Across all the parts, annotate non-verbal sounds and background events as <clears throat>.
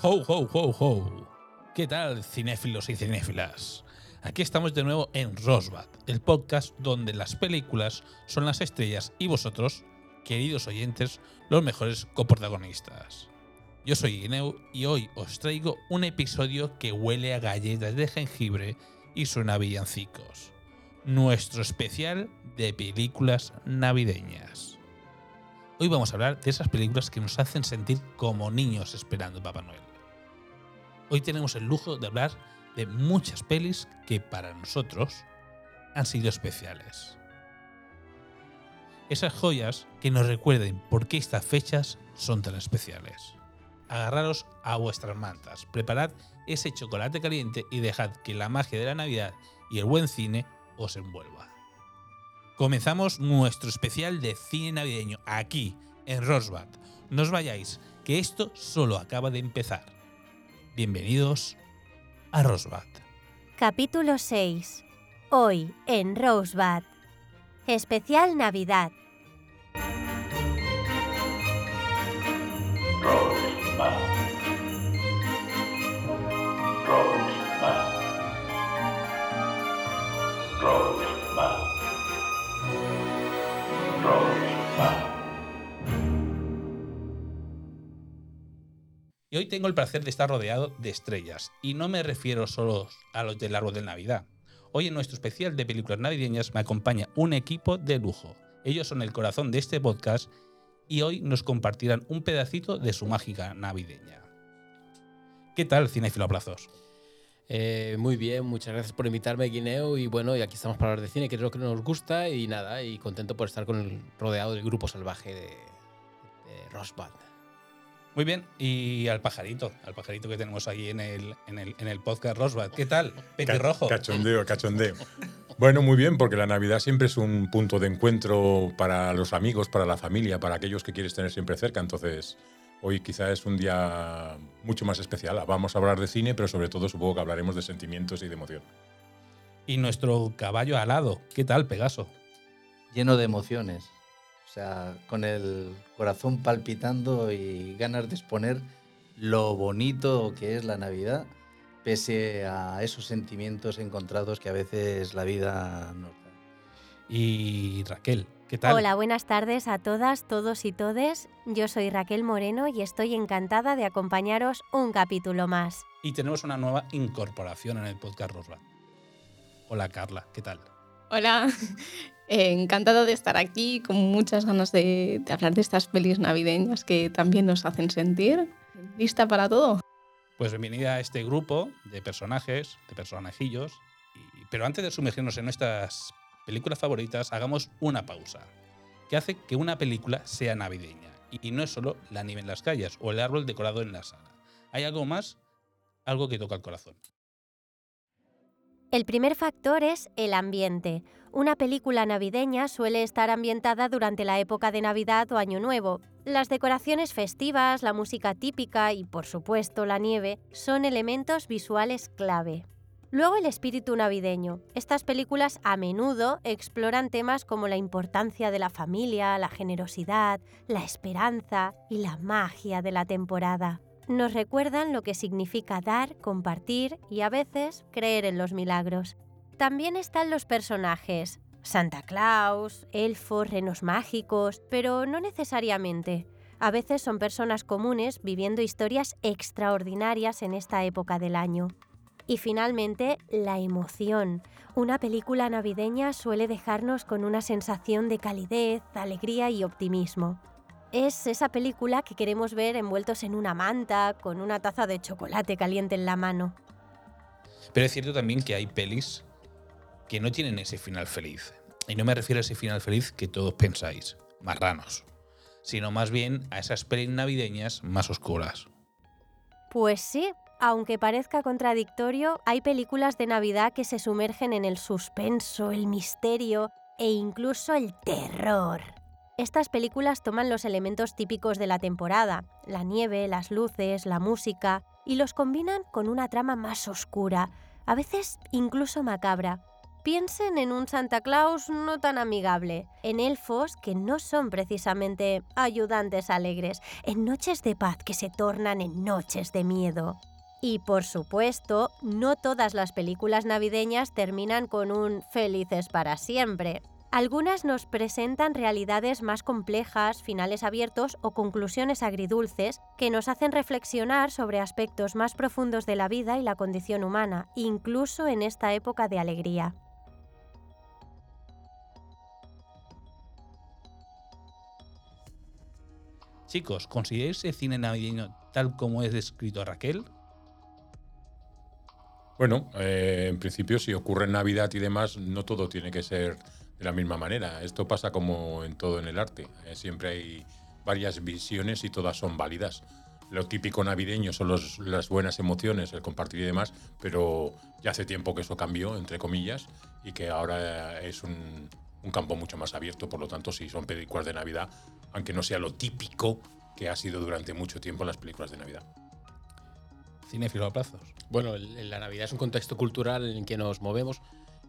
Ho, ho, ho, ho. ¿Qué tal, cinéfilos y cinéfilas? Aquí estamos de nuevo en Rosbad, el podcast donde las películas son las estrellas y vosotros, queridos oyentes, los mejores coprotagonistas. Yo soy Guineu y hoy os traigo un episodio que huele a galletas de jengibre y suena a villancicos. Nuestro especial de películas navideñas. Hoy vamos a hablar de esas películas que nos hacen sentir como niños esperando Papá Noel. Hoy tenemos el lujo de hablar de muchas pelis que para nosotros han sido especiales. Esas joyas que nos recuerden por qué estas fechas son tan especiales. Agarraros a vuestras mantas, preparad ese chocolate caliente y dejad que la magia de la Navidad y el buen cine os envuelva. Comenzamos nuestro especial de cine navideño aquí, en Rosbad. No os vayáis, que esto solo acaba de empezar. Bienvenidos a Rosbad. Capítulo 6. Hoy en Rosebud. Especial Navidad. Hoy tengo el placer de estar rodeado de estrellas. Y no me refiero solo a los del árbol de Navidad. Hoy en nuestro especial de películas navideñas me acompaña un equipo de lujo. Ellos son el corazón de este podcast y hoy nos compartirán un pedacito de su mágica navideña. ¿Qué tal, Cinefilo Abrazos? Eh, muy bien, muchas gracias por invitarme, Guineo. Y bueno, y aquí estamos para hablar de cine, que es lo que nos gusta. Y nada, y contento por estar con el, rodeado del grupo salvaje de, de Rosbud. Muy bien, y al pajarito, al pajarito que tenemos ahí en el, en el, en el podcast Rosbad. ¿Qué tal? Petirrojo. Ca- Cachondeo, cachondeo. Bueno, muy bien, porque la Navidad siempre es un punto de encuentro para los amigos, para la familia, para aquellos que quieres tener siempre cerca. Entonces, hoy quizá es un día mucho más especial. Vamos a hablar de cine, pero sobre todo supongo que hablaremos de sentimientos y de emoción. Y nuestro caballo alado. ¿Qué tal, Pegaso? lleno de emociones. Sea, con el corazón palpitando y ganas de exponer lo bonito que es la Navidad, pese a esos sentimientos encontrados que a veces la vida nos da. Y Raquel, ¿qué tal? Hola, buenas tardes a todas, todos y todes. Yo soy Raquel Moreno y estoy encantada de acompañaros un capítulo más. Y tenemos una nueva incorporación en el podcast Rosbad. Hola, Carla, ¿qué tal? Hola, Eh, encantada de estar aquí, con muchas ganas de, de hablar de estas pelis navideñas que también nos hacen sentir. ¿Lista para todo? Pues bienvenida a este grupo de personajes, de personajillos. Y- pero antes de sumergirnos en nuestras películas favoritas, hagamos una pausa. Que hace que una película sea navideña. Y, y no es solo la nieve en las calles o el árbol decorado en la sala. Hay algo más, algo que toca el corazón. El primer factor es el ambiente. Una película navideña suele estar ambientada durante la época de Navidad o Año Nuevo. Las decoraciones festivas, la música típica y, por supuesto, la nieve son elementos visuales clave. Luego el espíritu navideño. Estas películas a menudo exploran temas como la importancia de la familia, la generosidad, la esperanza y la magia de la temporada. Nos recuerdan lo que significa dar, compartir y a veces creer en los milagros. También están los personajes. Santa Claus, elfos, renos mágicos, pero no necesariamente. A veces son personas comunes viviendo historias extraordinarias en esta época del año. Y finalmente, la emoción. Una película navideña suele dejarnos con una sensación de calidez, alegría y optimismo. Es esa película que queremos ver envueltos en una manta, con una taza de chocolate caliente en la mano. Pero es cierto también que hay pelis que no tienen ese final feliz. Y no me refiero a ese final feliz que todos pensáis, marranos, sino más bien a esas pelis navideñas más oscuras. Pues sí, aunque parezca contradictorio, hay películas de Navidad que se sumergen en el suspenso, el misterio e incluso el terror. Estas películas toman los elementos típicos de la temporada, la nieve, las luces, la música, y los combinan con una trama más oscura, a veces incluso macabra. Piensen en un Santa Claus no tan amigable, en elfos que no son precisamente ayudantes alegres, en noches de paz que se tornan en noches de miedo. Y por supuesto, no todas las películas navideñas terminan con un felices para siempre. Algunas nos presentan realidades más complejas, finales abiertos o conclusiones agridulces que nos hacen reflexionar sobre aspectos más profundos de la vida y la condición humana, incluso en esta época de alegría. Chicos, ¿consideráis el cine navideño tal como es descrito a Raquel? Bueno, eh, en principio, si ocurre en Navidad y demás, no todo tiene que ser de la misma manera. Esto pasa como en todo en el arte. Eh, siempre hay varias visiones y todas son válidas. Lo típico navideño son los- las buenas emociones, el compartir y demás, pero ya hace tiempo que eso cambió, entre comillas, y que ahora es un, un campo mucho más abierto. Por lo tanto, sí, son películas de Navidad, aunque no sea lo típico que ha sido durante mucho tiempo las películas de Navidad. Cinéfilo a plazos. Bueno, la Navidad es un contexto cultural en el que nos movemos.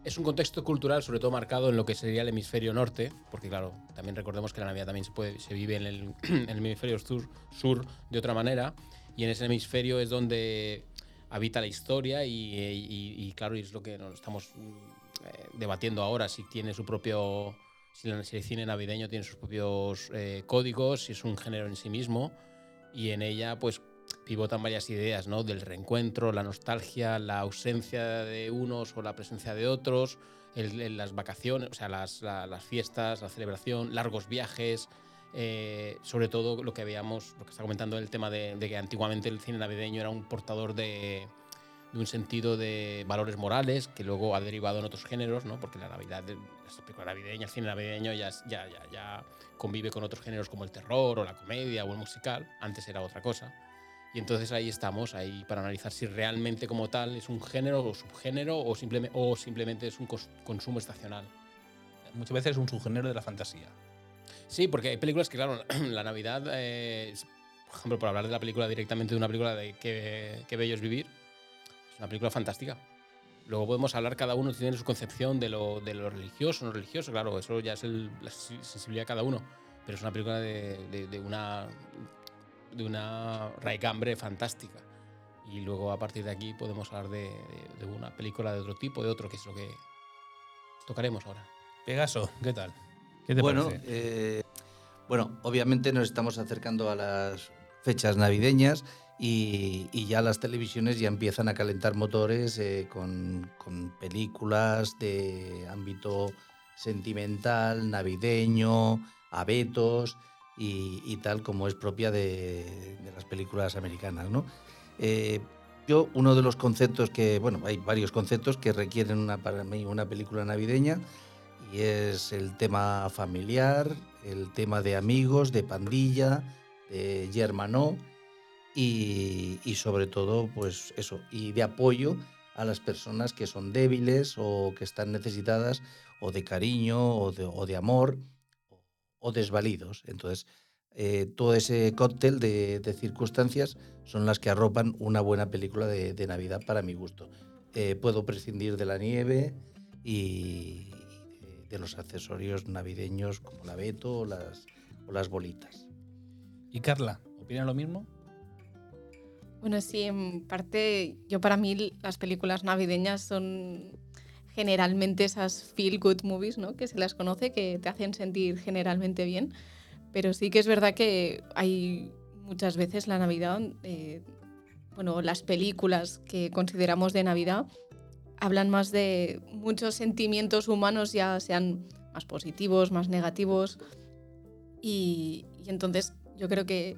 Es un contexto cultural sobre todo marcado en lo que sería el hemisferio norte, porque claro, también recordemos que la Navidad también se, puede, se vive en el, <clears throat> en el hemisferio sur, sur de otra manera, y en ese hemisferio es donde habita la historia y, y- y, claro, es lo que nos estamos mm, eh, debatiendo ahora, si tiene su propio, si el cine navideño tiene sus propios eh, códigos, si es un género en sí mismo, y en ella pues pivotan varias ideas, ¿no? Del reencuentro, la nostalgia, la ausencia de unos o la presencia de otros, el- el- las vacaciones, o sea, las, la- las fiestas, la celebración, largos viajes, eh, sobre todo lo que veíamos, lo que está comentando el tema de, que antiguamente el cine navideño era un portador de, un sentido de valores morales que luego ha derivado en otros géneros, ¿no? Porque la Navidad, la navideña, el cine navideño ya, ya, ya, convive con otros géneros como el terror o la comedia o el musical. Antes era otra cosa. Y entonces ahí estamos, ahí para analizar si realmente como tal es un género o subgénero o, simplemente o simplemente es un consumo estacional. Muchas veces es un subgénero de la fantasía. Sí, porque hay películas que, claro, <clears throat> la Navidad, eh, por ejemplo, por hablar de la película directamente de una película de Qué, qué bello es vivir, es una película fantástica. Luego podemos hablar, cada uno tiene su concepción de lo, de lo religioso, no religioso, claro, eso ya es el- la sen- sensibilidad de cada uno, pero es una película de, de- de una, de una raigambre fantástica. Y luego a partir de aquí podemos hablar de- de una película de otro tipo, de otro, que es lo que tocaremos ahora. Pegaso, ¿qué tal? ¿Qué te bueno, parece? eh, bueno, obviamente nos estamos acercando a las fechas navideñas y, y ya las televisiones ya empiezan a calentar motores eh, con, con películas de ámbito sentimental, navideño, abetos y, y tal como es propia de, de las películas americanas, ¿no? Eh, yo, uno de los conceptos que, bueno, hay varios conceptos que requieren una, para mí una película navideña y es el tema familiar, el tema de amigos, de pandilla, de yermanó y, sobre todo, pues eso, y de apoyo a las personas que son débiles o que están necesitadas o de cariño o de, amor o desvalidos. Entonces, eh, todo ese cóctel de, circunstancias son las que arropan una buena película de, de Navidad para mi gusto. Eh, puedo prescindir de la nieve y de, los accesorios navideños como la abeto o las, o las bolitas. ¿Y Carla, opina lo mismo? Bueno, sí, en parte, yo para mí las películas navideñas son generalmente esas feel good movies, ¿no? Que se las conoce, que te hacen sentir generalmente bien. Pero sí que es verdad que hay muchas veces la Navidad, eh, bueno, las películas que consideramos de Navidad hablan más de muchos sentimientos humanos, ya sean más positivos, más negativos. Y, entonces yo creo que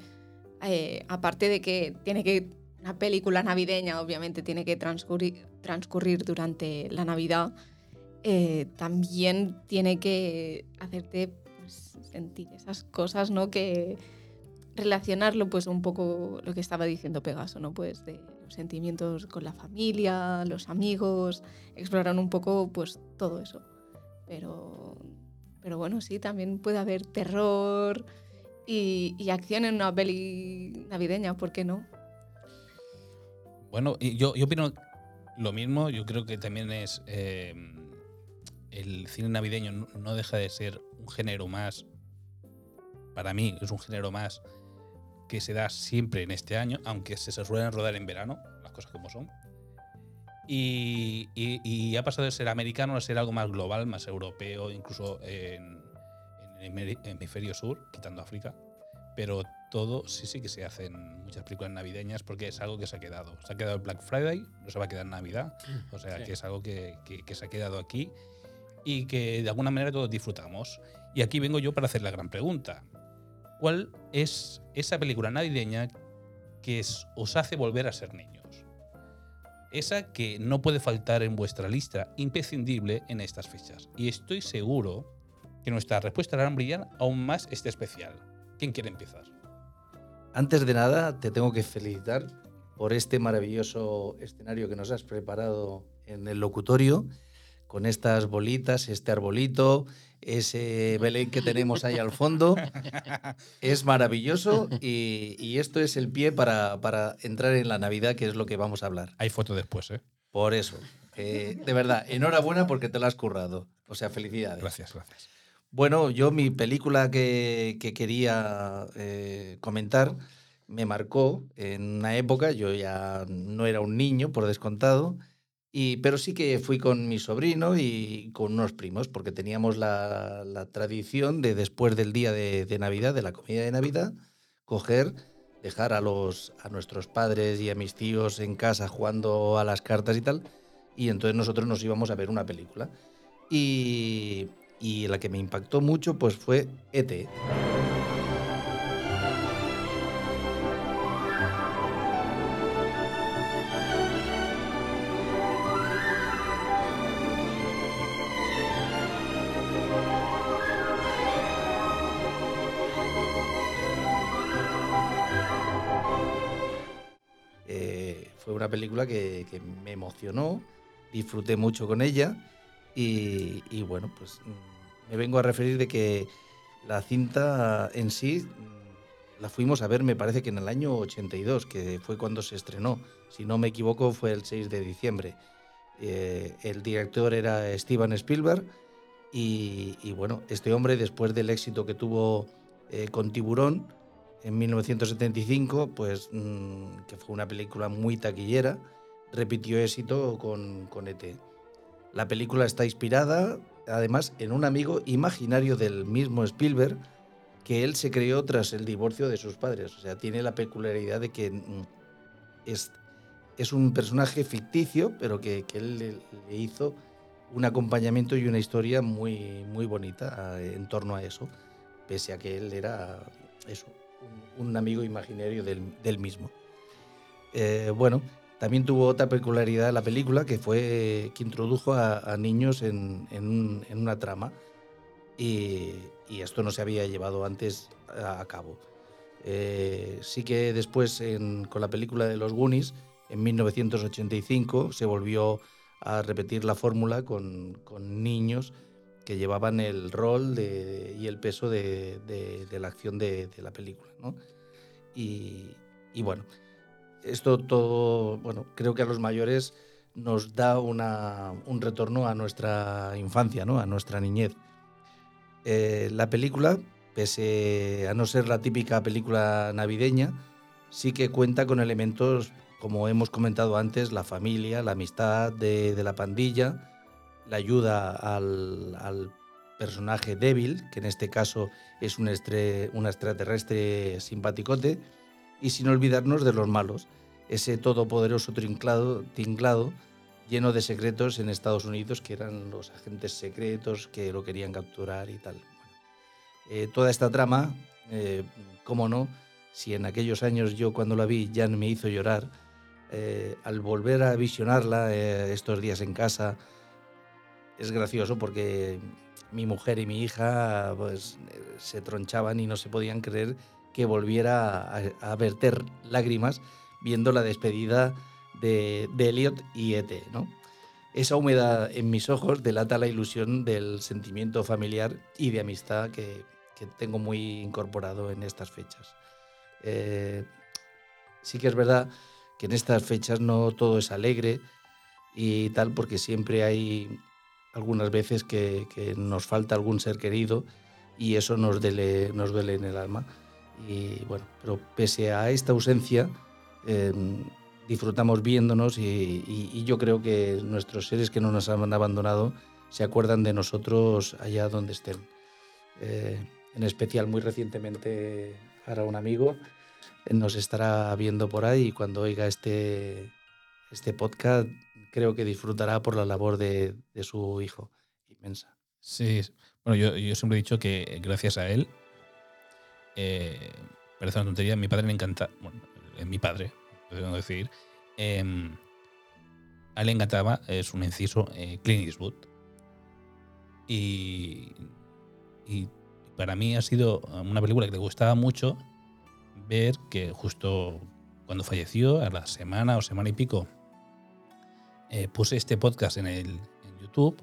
eh, aparte de que tiene que una película navideña obviamente tiene que transcurrir, transcurrir durante la Navidad, eh, también tiene que hacerte pues, sentir esas cosas, ¿no? Que relacionarlo pues un poco lo que estaba diciendo Pegaso, ¿no? Pues de sentimientos con la familia, los amigos, explorar un poco pues todo eso. Pero, pero bueno, sí, también puede haber terror, y, acción en una peli navideña, ¿por qué no? Bueno, yo, yo opino lo mismo. Yo creo que también es eh, el cine navideño no deja de ser un género más, para mí es un género más que se da siempre en este año, aunque se suelen rodar en verano, las cosas como son. Y, y- y ha pasado de ser americano a ser algo más global, más europeo, incluso en, en el hemisferio- hemisferio sur, quitando África. Pero todo sí, sí que se hacen muchas películas navideñas porque es algo que se ha quedado. Se ha quedado el Black Friday, no se va a quedar en Navidad. O sea, Sí. que es algo que, que- que se ha quedado aquí y que de alguna manera todos disfrutamos. Y aquí vengo yo para hacer la gran pregunta. ¿Cuál es esa película navideña que os hace volver a ser niños? Esa que no puede faltar en vuestra lista, imprescindible en estas fechas. Y estoy seguro que nuestra respuesta hará brillar aún más este especial. ¿Quién quiere empezar? Antes de nada, te tengo que felicitar por este maravilloso escenario que nos has preparado en el locutorio, con estas bolitas, este arbolito, ese Belén que tenemos ahí al fondo. <laughs> Es maravilloso y, y esto es el pie para, para entrar en la Navidad, que es lo que vamos a hablar. Hay foto después, ¿eh? Por eso, eh, de verdad, enhorabuena porque te lo has currado. O sea, felicidades. Gracias, gracias. Bueno, yo mi película que, que quería eh, comentar me marcó en una época, yo ya no era un niño, por descontado, y, pero sí que fui con mi sobrino y con unos primos, porque teníamos la, tradición de después del día de, Navidad, de la comida de Navidad, coger, dejar a, los, a nuestros padres y a mis tíos en casa jugando a las cartas y tal, y entonces nosotros nos íbamos a ver una película. Y, y la que me impactó mucho pues fue E ET. Película que, que me emocionó, disfruté mucho con ella y, y bueno, pues mm, me vengo a referir de que la cinta en sí mm, la fuimos a ver, me parece que en el año 82, que fue cuando se estrenó. Si no me equivoco, fue el 6 de diciembre. Eh, el director era Steven Spielberg y, y bueno, este hombre después del éxito que tuvo eh, con Tiburón en 1975, pues mm, que fue una película muy taquillera, repitió éxito con, con ET. La película está inspirada, además, en un amigo imaginario del mismo Spielberg que él se creó tras el divorcio de sus padres. O sea, tiene la peculiaridad de que mm, es, es un personaje ficticio, pero que, que él le, le hizo un acompañamiento y una historia muy, muy bonita eh, en torno a eso, pese a que él era eso, un, amigo imaginario del, mismo. Eh, bueno, también tuvo otra peculiaridad la película, que fue que introdujo a, niños en, en un- en una trama. Y, esto no se había llevado antes a, cabo. Eh, sí que después, con la película de los Goonies, en 1985, se volvió a repetir la fórmula con, con niños que llevaban el rol y el peso de, la acción de, la película. ¿no? Y, bueno, esto todo, bueno, creo que a los mayores nos da un retorno a nuestra infancia, ¿no? a nuestra niñez. Eh, la película, pese a no ser la típica película navideña, sí que cuenta con elementos, como hemos comentado antes, la familia, la amistad de la pandilla, la ayuda al, personaje débil, que en este caso es un, estre- un extraterrestre simpaticote, y sin olvidarnos de los malos, ese todopoderoso trinclado, tinglado lleno de secretos en Estados Unidos, que eran los agentes secretos que lo querían capturar y tal. Eh, toda esta trama, eh, cómo no, si en aquellos años yo cuando la vi ya me hizo llorar, eh, al volver a visionarla eh, estos días en casa, es gracioso porque mi mujer y mi hija pues, se tronchaban y no se podían creer que volviera a, a verter lágrimas viendo la despedida de, Elliot y E.T. ¿no? Esa humedad en mis ojos delata la ilusión del sentimiento familiar y de amistad que, que tengo muy incorporado en estas fechas. Eh, sí que es verdad que en estas fechas no todo es alegre y tal, porque siempre hay algunas veces que, que nos falta algún ser querido y eso nos duele, nos duele en el alma. Y bueno, pero pese a esta ausencia, eh, disfrutamos viéndonos y, y- y yo creo que nuestros seres que no nos han abandonado se acuerdan de nosotros allá donde estén. Eh, en especial, muy recientemente, ahora un amigo nos estará viendo por ahí y cuando oiga este, este podcast creo que disfrutará por la labor de, su hijo inmensa. Sí, bueno, yo, siempre he dicho que gracias a él, eh, parece una tontería, mi padre le encanta, bueno, mi padre, podemos decir, eh, a él le encantaba, es un inciso, eh, Clint Eastwood. Y, y para mí ha sido una película que le gustaba mucho ver que justo cuando falleció, a la semana o semana y pico, eh, puse este podcast en, el, en YouTube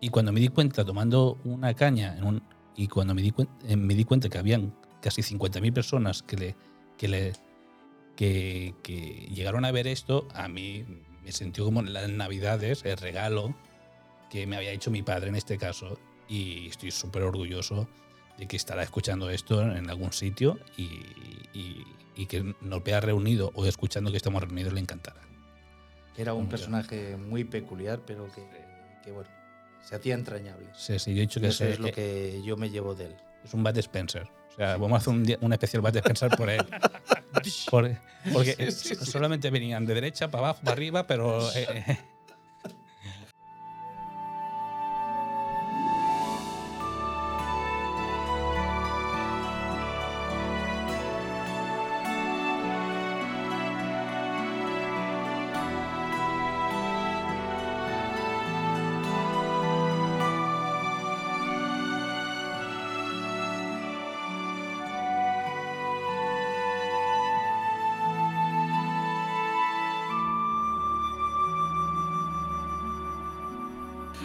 y cuando me di cuenta, tomando una caña, y cuando me di, cuen- eh, me di cuenta que habían casi 50.000 personas que, le, que, le, que, llegaron a ver esto, a mí me sentí como las navidades, el regalo que me había hecho mi padre en este caso. Y estoy súper orgulloso de que estará escuchando esto en algún sitio y- y que nos vea reunido o escuchando que estamos reunidos le encantará. Era un personaje muy peculiar, pero que, que, bueno, se hacía entrañable. Sí, sí, yo he dicho que eso se- es lo que yo me llevo de él. Es un Bad Spencer. O sea, vamos a hacer un, día- un especial Bad Spencer por él. <laughs> Por- porque Sí, sí, sí. solamente venían de derecha para abajo, para arriba, pero. <laughs> eh,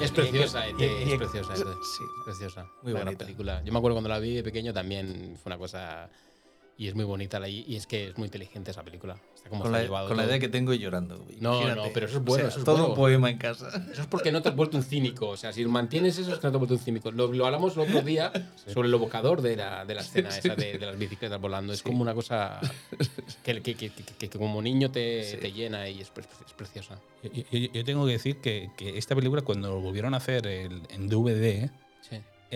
Es preciosa, y- ET, y- es preciosa. Sí. Es preciosa. Muy Buena película. Yo me acuerdo cuando la vi de pequeño también fue una cosa. Y es muy bonita. la- Y es que es muy inteligente esa película. Está como Con la, llevado con la idea que tengo y llorando. No, Imagínate. no, pero eso es bueno, O sea, eso es todo bueno. un poema en casa. Eso es porque no te has vuelto un cínico. O sea, si mantienes eso es que no te has vuelto un cínico. Lo, lo hablamos el otro día sobre el evocador de la, de la escena esa de, de las bicicletas volando. Es Sí. como una cosa que, que, que, que- que como niño te, Sí. te llena y es, pre- es preciosa. yo, yo- yo tengo que decir que, que esta película, cuando lo volvieron a hacer el- en DVD, Sí. eh,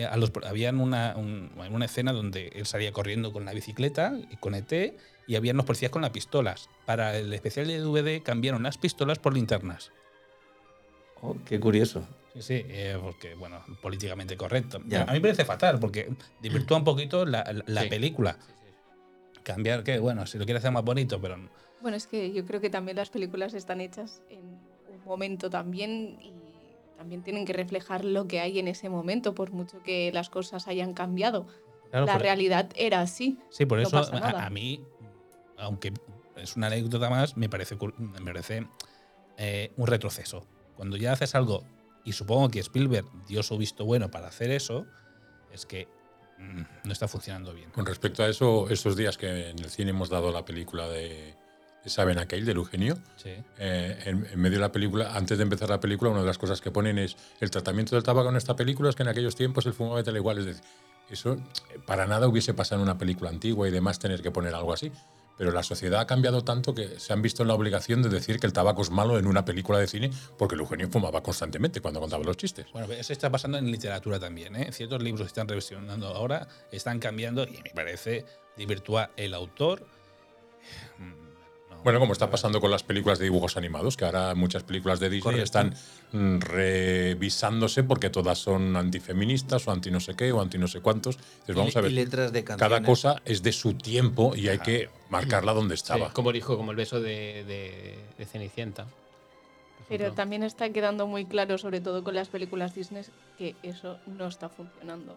a los, habían una, un- una escena donde él salía corriendo con la bicicleta y con ET y habían los policías con las pistolas. Para el especial de DVD cambiaron las pistolas por linternas. Oh, qué curioso. Sí, sí, eh, porque, bueno, políticamente correcto. Ya. A mí me parece fatal porque desvirtúa un poquito la, la- la Sí. película. Cambiar que, bueno, si lo quieres hacer más bonito, pero Bueno, es que yo creo que también las películas están hechas en un momento también y también tienen que reflejar lo que hay en ese momento, por mucho que las cosas hayan cambiado. claro, la por- realidad era así. Sí, por no eso a, mí, aunque es una anécdota más, me parece, me parece eh, un retroceso. Cuando ya haces algo, y supongo que Spielberg dio su visto bueno para hacer eso, es que mm, no está funcionando bien. Con respecto a eso, estos días que en el cine hemos dado la película de Saben aquel, del Eugenio, Sí. eh, en, en medio de la película, antes de empezar la película, una de las cosas que ponen es el tratamiento del tabaco en esta película es que en aquellos tiempos el fumaba tal igual. Es decir, eso eh, para nada hubiese pasado en una película antigua y demás tener que poner algo así. Pero la sociedad ha cambiado tanto que se han visto en la obligación de decir que el tabaco es malo en una película de cine porque el Eugenio fumaba constantemente cuando contaba los chistes. Bueno, eso está pasando en literatura también. ¿eh? Ciertos libros que están revisionando ahora, están cambiando y me parece desvirtuar el autor. No. Bueno, como está pasando con las películas de dibujos animados, que ahora muchas películas de Disney Correcto. están mm, revisándose porque todas son antifeministas o anti no sé qué o anti no sé cuántos. Entonces, vamos y, a ver, y letras de canciones. cada cosa es de su tiempo y hay que marcarla donde estaba. Sí, como dijo, como el beso de, de- de Cenicienta. Pero también está quedando muy claro, sobre todo con las películas Disney, que eso no está funcionando.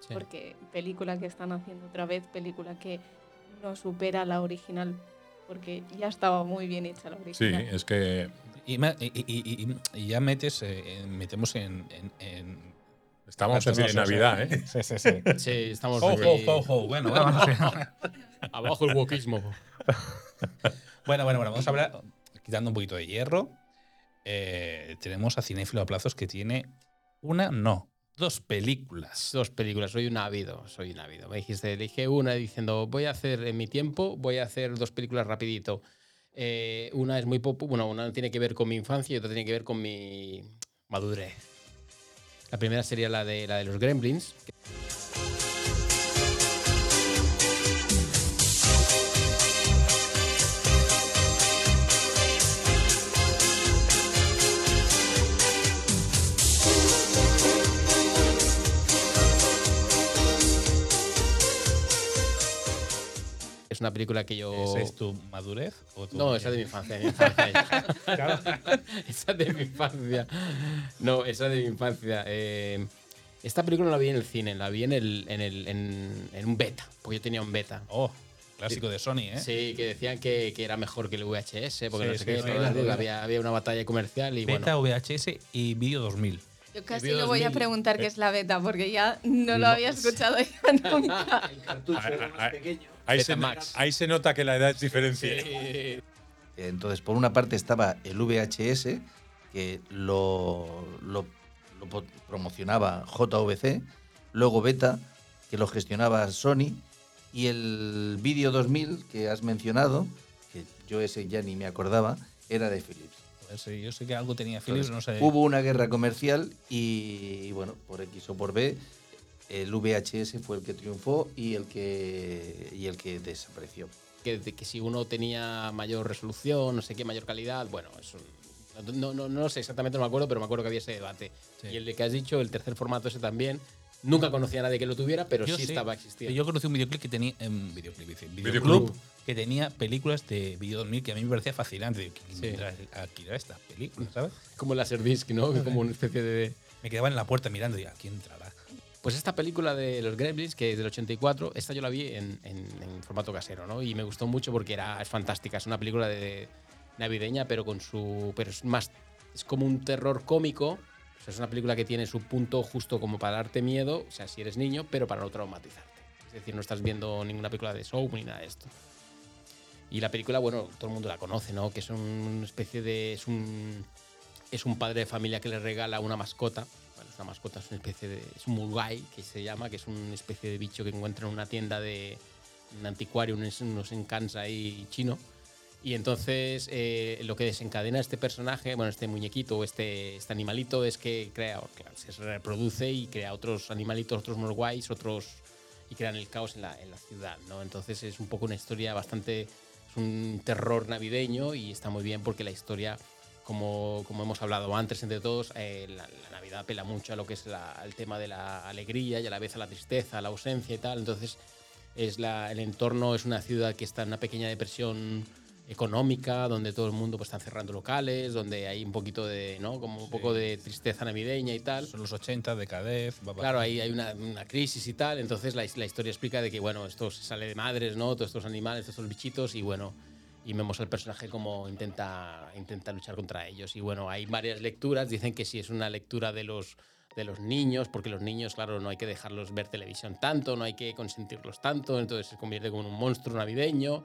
Sí. Porque película que están haciendo otra vez, película que no supera la original. Porque ya estaba muy bien hecha la Sí, original. es que Y, ma- y- y- y- y ya metes, eh, metemos en, en- en- Navidad, ¿eh? Sí, sí, sí. <laughs> Sí, estamos ho, ho, ho. Bueno, vamos <laughs> abajo el wokismo. <laughs> bueno, bueno, bueno, vamos a hablar, quitando un poquito de hierro. eh, tenemos a Cinéfilo a plazos que tiene una, no, dos películas. Dos películas, soy un ávido, soy un ávido. Me dijiste, dije una diciendo, voy a hacer en mi tiempo, voy a hacer dos películas rapidito. Eh, una es muy pop, bueno, una tiene que ver con mi infancia y otra tiene que ver con mi madurez. La primera sería la de, la de los Gremlins. Es una película que yo... ¿Esa es tu madurez? O tu No, esa es de mi infancia. de mi infancia. <laughs> <laughs> esa es de mi infancia. No, esa es de mi infancia. Eh, esta película no la vi en el cine, la vi en, el, en, el, en, en un beta, porque yo tenía un beta. Oh, clásico de Sony, ¿eh? Sí, que decían que, que era mejor que el VHS, porque Sí, no sé sí, qué. sí, había, había una batalla comercial y Beta, bueno. VHS y Video 2000. Yo casi no voy a 2000. preguntar qué es la beta porque ya no lo No. había escuchado ya nunca. <laughs> El cartucho era más pequeño. Ahí se, Betamax. ahí se nota que la edad es diferente. Sí. Entonces, por una parte estaba el VHS, que lo, lo- lo po- promocionaba JVC, luego Beta, que lo gestionaba Sony, y el Video 2000 que has mencionado, que yo ese ya ni me acordaba, era de Philips. Pues sí, yo sé que algo tenía Philips, no sé. Hubo una guerra comercial y, y, bueno, por X o por B, el VHS fue el que triunfó y el que, y el que desapareció. que, que si uno tenía mayor resolución, no sé qué, mayor calidad, bueno, eso no, no, no sé exactamente, no me acuerdo, pero me acuerdo que había ese debate. Sí. Y el de que has dicho, el tercer formato ese también, nunca conocía a nadie que lo tuviera, pero Yo sí sé. estaba existiendo. Yo conocí un videoclip que tenía. Un videoclip, dice, Videoclub. videoclub que tenía películas de Video 2000 que a mí me parecía fascinante. Digo, ¿Quién Sí. vendrá a alquilar estas películas, sabes? Como Laserdisc, ¿no? Como una especie de... Me quedaba en la puerta mirando y ¿a quién entrará? Pues esta película de los Gremlins, que es del 84, esta yo la vi en, en- en formato casero, ¿no? Y me gustó mucho porque era, es fantástica. Es una película de navideña, pero con su. Pero es más. Es como un terror cómico. O sea, es una película que tiene su punto justo como para darte miedo, o sea, si eres niño, pero para no traumatizarte. Es decir, no estás viendo ninguna película de show ni nada de esto. Y la película, bueno, todo el mundo la conoce, ¿no? Que es una especie de. Es un, es un padre de familia que le regala una mascota. Una mascota, es una especie de. Es un mulgai, que se llama, que es una especie de bicho que encuentra en una tienda de. Un anticuario, unos, unos encants ahí chino. Y entonces eh, lo que desencadena este personaje, bueno, este muñequito o este, este animalito es que crea, claro, se reproduce y crea otros animalitos, otros mulgais, otros. y crean el caos en la, en la ciudad, ¿no? Entonces es un poco una historia bastante. es un terror navideño y está muy bien porque la historia como, como hemos hablado antes entre todos, eh, la, la Navidad apela mucho a lo que es la- el tema de la alegría y a la vez a la tristeza, a la ausencia y tal. Entonces, es la, el entorno es una ciudad que está en una pequeña depresión económica, donde todo el mundo pues, está cerrando locales, donde hay un poquito de, ¿no? Como un poco de tristeza navideña y tal. Son los 80, decadez. va- va- Claro, ahí hay una, una crisis y tal, entonces la, la historia explica de que, bueno, esto se sale de madres, ¿no? Todos estos animales, todos estos bichitos, y bueno, y vemos al personaje como intenta, intenta luchar contra ellos. Y bueno, hay varias lecturas, dicen que sí es una lectura de los, de los niños, porque los niños, claro, no hay que dejarlos ver televisión tanto, no hay que consentirlos tanto, entonces se convierte como un monstruo navideño.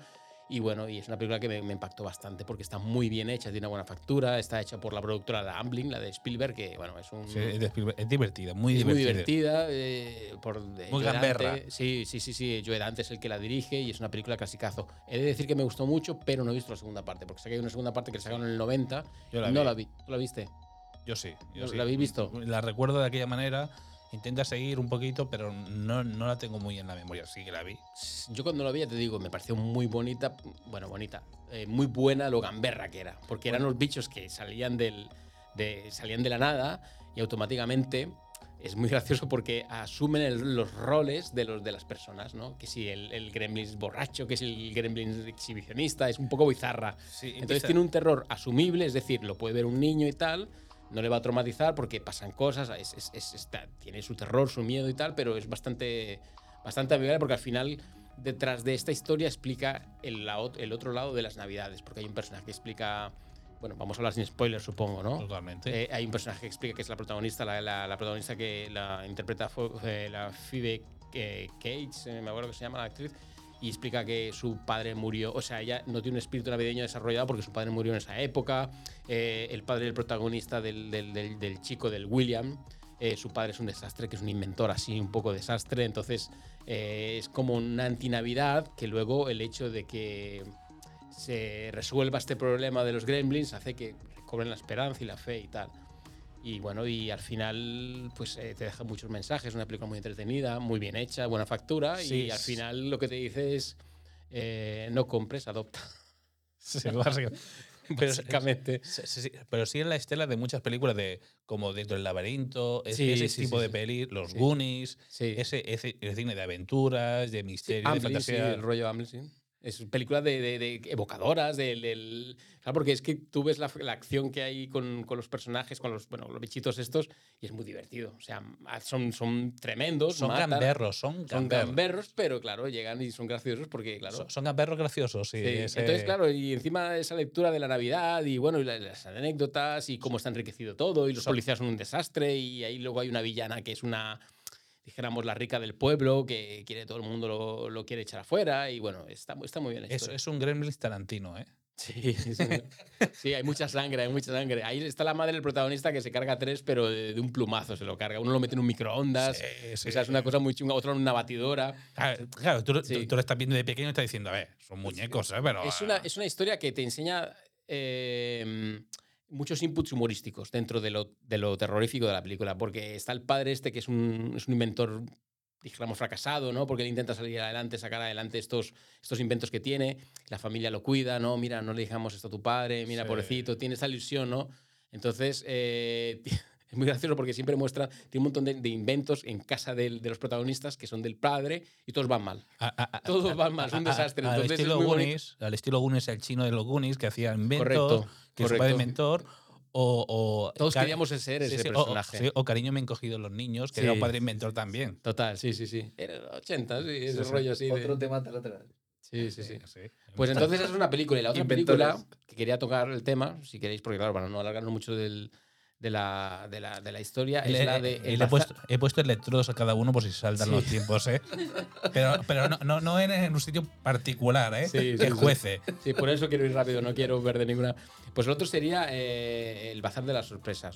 Y bueno, y es una película que me, me impactó bastante porque está muy bien hecha, tiene una buena factura, está hecha por la productora de Amblin, la de Spielberg, que bueno, es un... Sí, es, divertida, muy Es muy divertida. divertida. eh, por, Muy gamberra. Sí, sí, sí, sí. Joe Dante es el que la dirige y es una película clasicazo. He de decir que me gustó mucho, pero no he visto la segunda parte, porque sé que hay una segunda parte que la sacaron en el 90. Yo la no vi. la vi. ¿Tú la viste? Yo sí. Yo ¿La sí. habéis visto? La recuerdo de aquella manera. Intenta seguir un poquito, pero no, no la tengo muy en la memoria. Sí que la vi. Yo cuando la vi, ya te digo, me pareció muy bonita. Bueno, bonita. eh, muy buena lo gamberra que era. Porque eran los bichos que salían, del, de, salían de la nada y automáticamente es muy <laughs> gracioso porque asumen el- los roles de, los, de las personas, ¿no? Que si el, el gremlin es borracho, que si el gremlin exhibicionista, es un poco bizarra. Sí, Entonces tiene un terror asumible, es decir, lo puede ver un niño y tal, no le va a traumatizar porque pasan cosas, es- es- es- está- tiene su terror, su miedo y tal, pero es bastante, bastante amigable porque al final detrás de esta historia explica el, el otro lado de las navidades, porque hay un personaje que explica, bueno, vamos a hablar sin spoilers supongo, ¿no? Totalmente. Eh, hay un personaje que explica que es la protagonista, la, la- la protagonista que la interpreta fue, eh, la Phoebe eh, Cates, eh, me acuerdo que se llama la actriz. Y explica que su padre murió, o sea, ella no tiene un espíritu navideño desarrollado porque su padre murió en esa época. Eh, el padre del protagonista del, del- chico, del William, eh, su padre es un desastre, que es un inventor así, un poco desastre. Entonces eh, es como una antinavidad que luego el hecho de que se resuelva este problema de los gremlins hace que recobren la esperanza y la fe y tal. Y bueno, y al final, pues eh, te deja muchos mensajes, una película muy entretenida, muy bien hecha, buena factura, Sí, y al final lo que te dice es, eh, no compres, adopta, <laughs> Sí, básicamente. <laughs> Pero, básicamente. sí, sí, sí, pero sí en la estela de muchas películas de como Dentro del laberinto, es- Sí, ese sí, tipo sí, de sí. peli, los Sí. Goonies, Sí. ese, ese, ese cine de aventuras, de misterio, de fantasía. el rollo Amblin, sí. Es películas de, de- de evocadoras, del, del- Claro, porque es que tú ves la, la acción que hay con, con los personajes, con los, bueno, los bichitos estos, y es muy divertido. O sea, son, son tremendos. son matan, gamberros, son Son gamberros. gamberros, pero claro, llegan y son graciosos porque, claro. Son, son gamberros graciosos, sí. Sí, ese- Entonces, claro, y encima esa lectura de la Navidad y bueno, y la- las anécdotas y cómo está enriquecido todo, y los policías son un desastre, y ahí luego hay una villana que es una, dijéramos, la rica del pueblo, que quiere todo el mundo lo, lo quiere echar afuera, y bueno, está, está muy bien la es, un Gremlins Tarantino, ¿eh? Sí, <laughs> sí, sí, hay mucha sangre, hay mucha sangre. Ahí está la madre del protagonista que se carga tres, pero de, de un plumazo se lo carga. Uno lo mete en un microondas, Sí, sí. o sea, es una cosa muy chunga, otro en una batidora. Claro, claro, tú, Sí. tú- tú lo estás viendo de pequeño y estás diciendo, a ver, son muñecos, ¿eh? Pero. Es una, es una historia que te enseña eh, muchos inputs humorísticos dentro de lo, de lo terrorífico de la película, porque está el padre este que es un, es un inventor, dijéramos, fracasado, ¿no? Porque él intenta salir adelante, sacar adelante estos, estos inventos que tiene, la familia lo cuida, ¿no? Mira, no le dejamos esto a tu padre, mira, Sí. pobrecito, tiene esa ilusión, ¿no? Entonces, eh, <laughs> es muy gracioso porque siempre muestra, tiene un montón de, de inventos en casa de los protagonistas que son del padre y todos van mal. a- a- a- Todos van mal, es un desastre. Al es estilo muy. Goonies, al estilo Goonies, el chino de los Goonies que hacía inventos, Correcto, que su padre inventor, o. o Todos queríamos ser ese sí, personaje. O, sí, o Cariño me han cogido los niños, que era un padre inventor también. Total, sí, sí, sí. Era los 80, sí, ese sí. rollo así. de- Otro tema lateral. Sí, sí, sí. Sí. Pues entonces esa es una película. Y la otra Inventores. película que quería tocar el tema, si queréis, porque claro, para no alargarnos mucho del- de, la, de, la, de la historia, Le, es la de... le El he, puesto, he puesto electrodos a cada uno por si saltan Sí. los tiempos, ¿eh? Pero, pero no, no, no en, un sitio particular, ¿eh? Sí, sí, que sí. juece. Sí, por eso quiero ir rápido, no quiero perder ninguna. Pues el otro sería eh, el Bazar de las Sorpresas.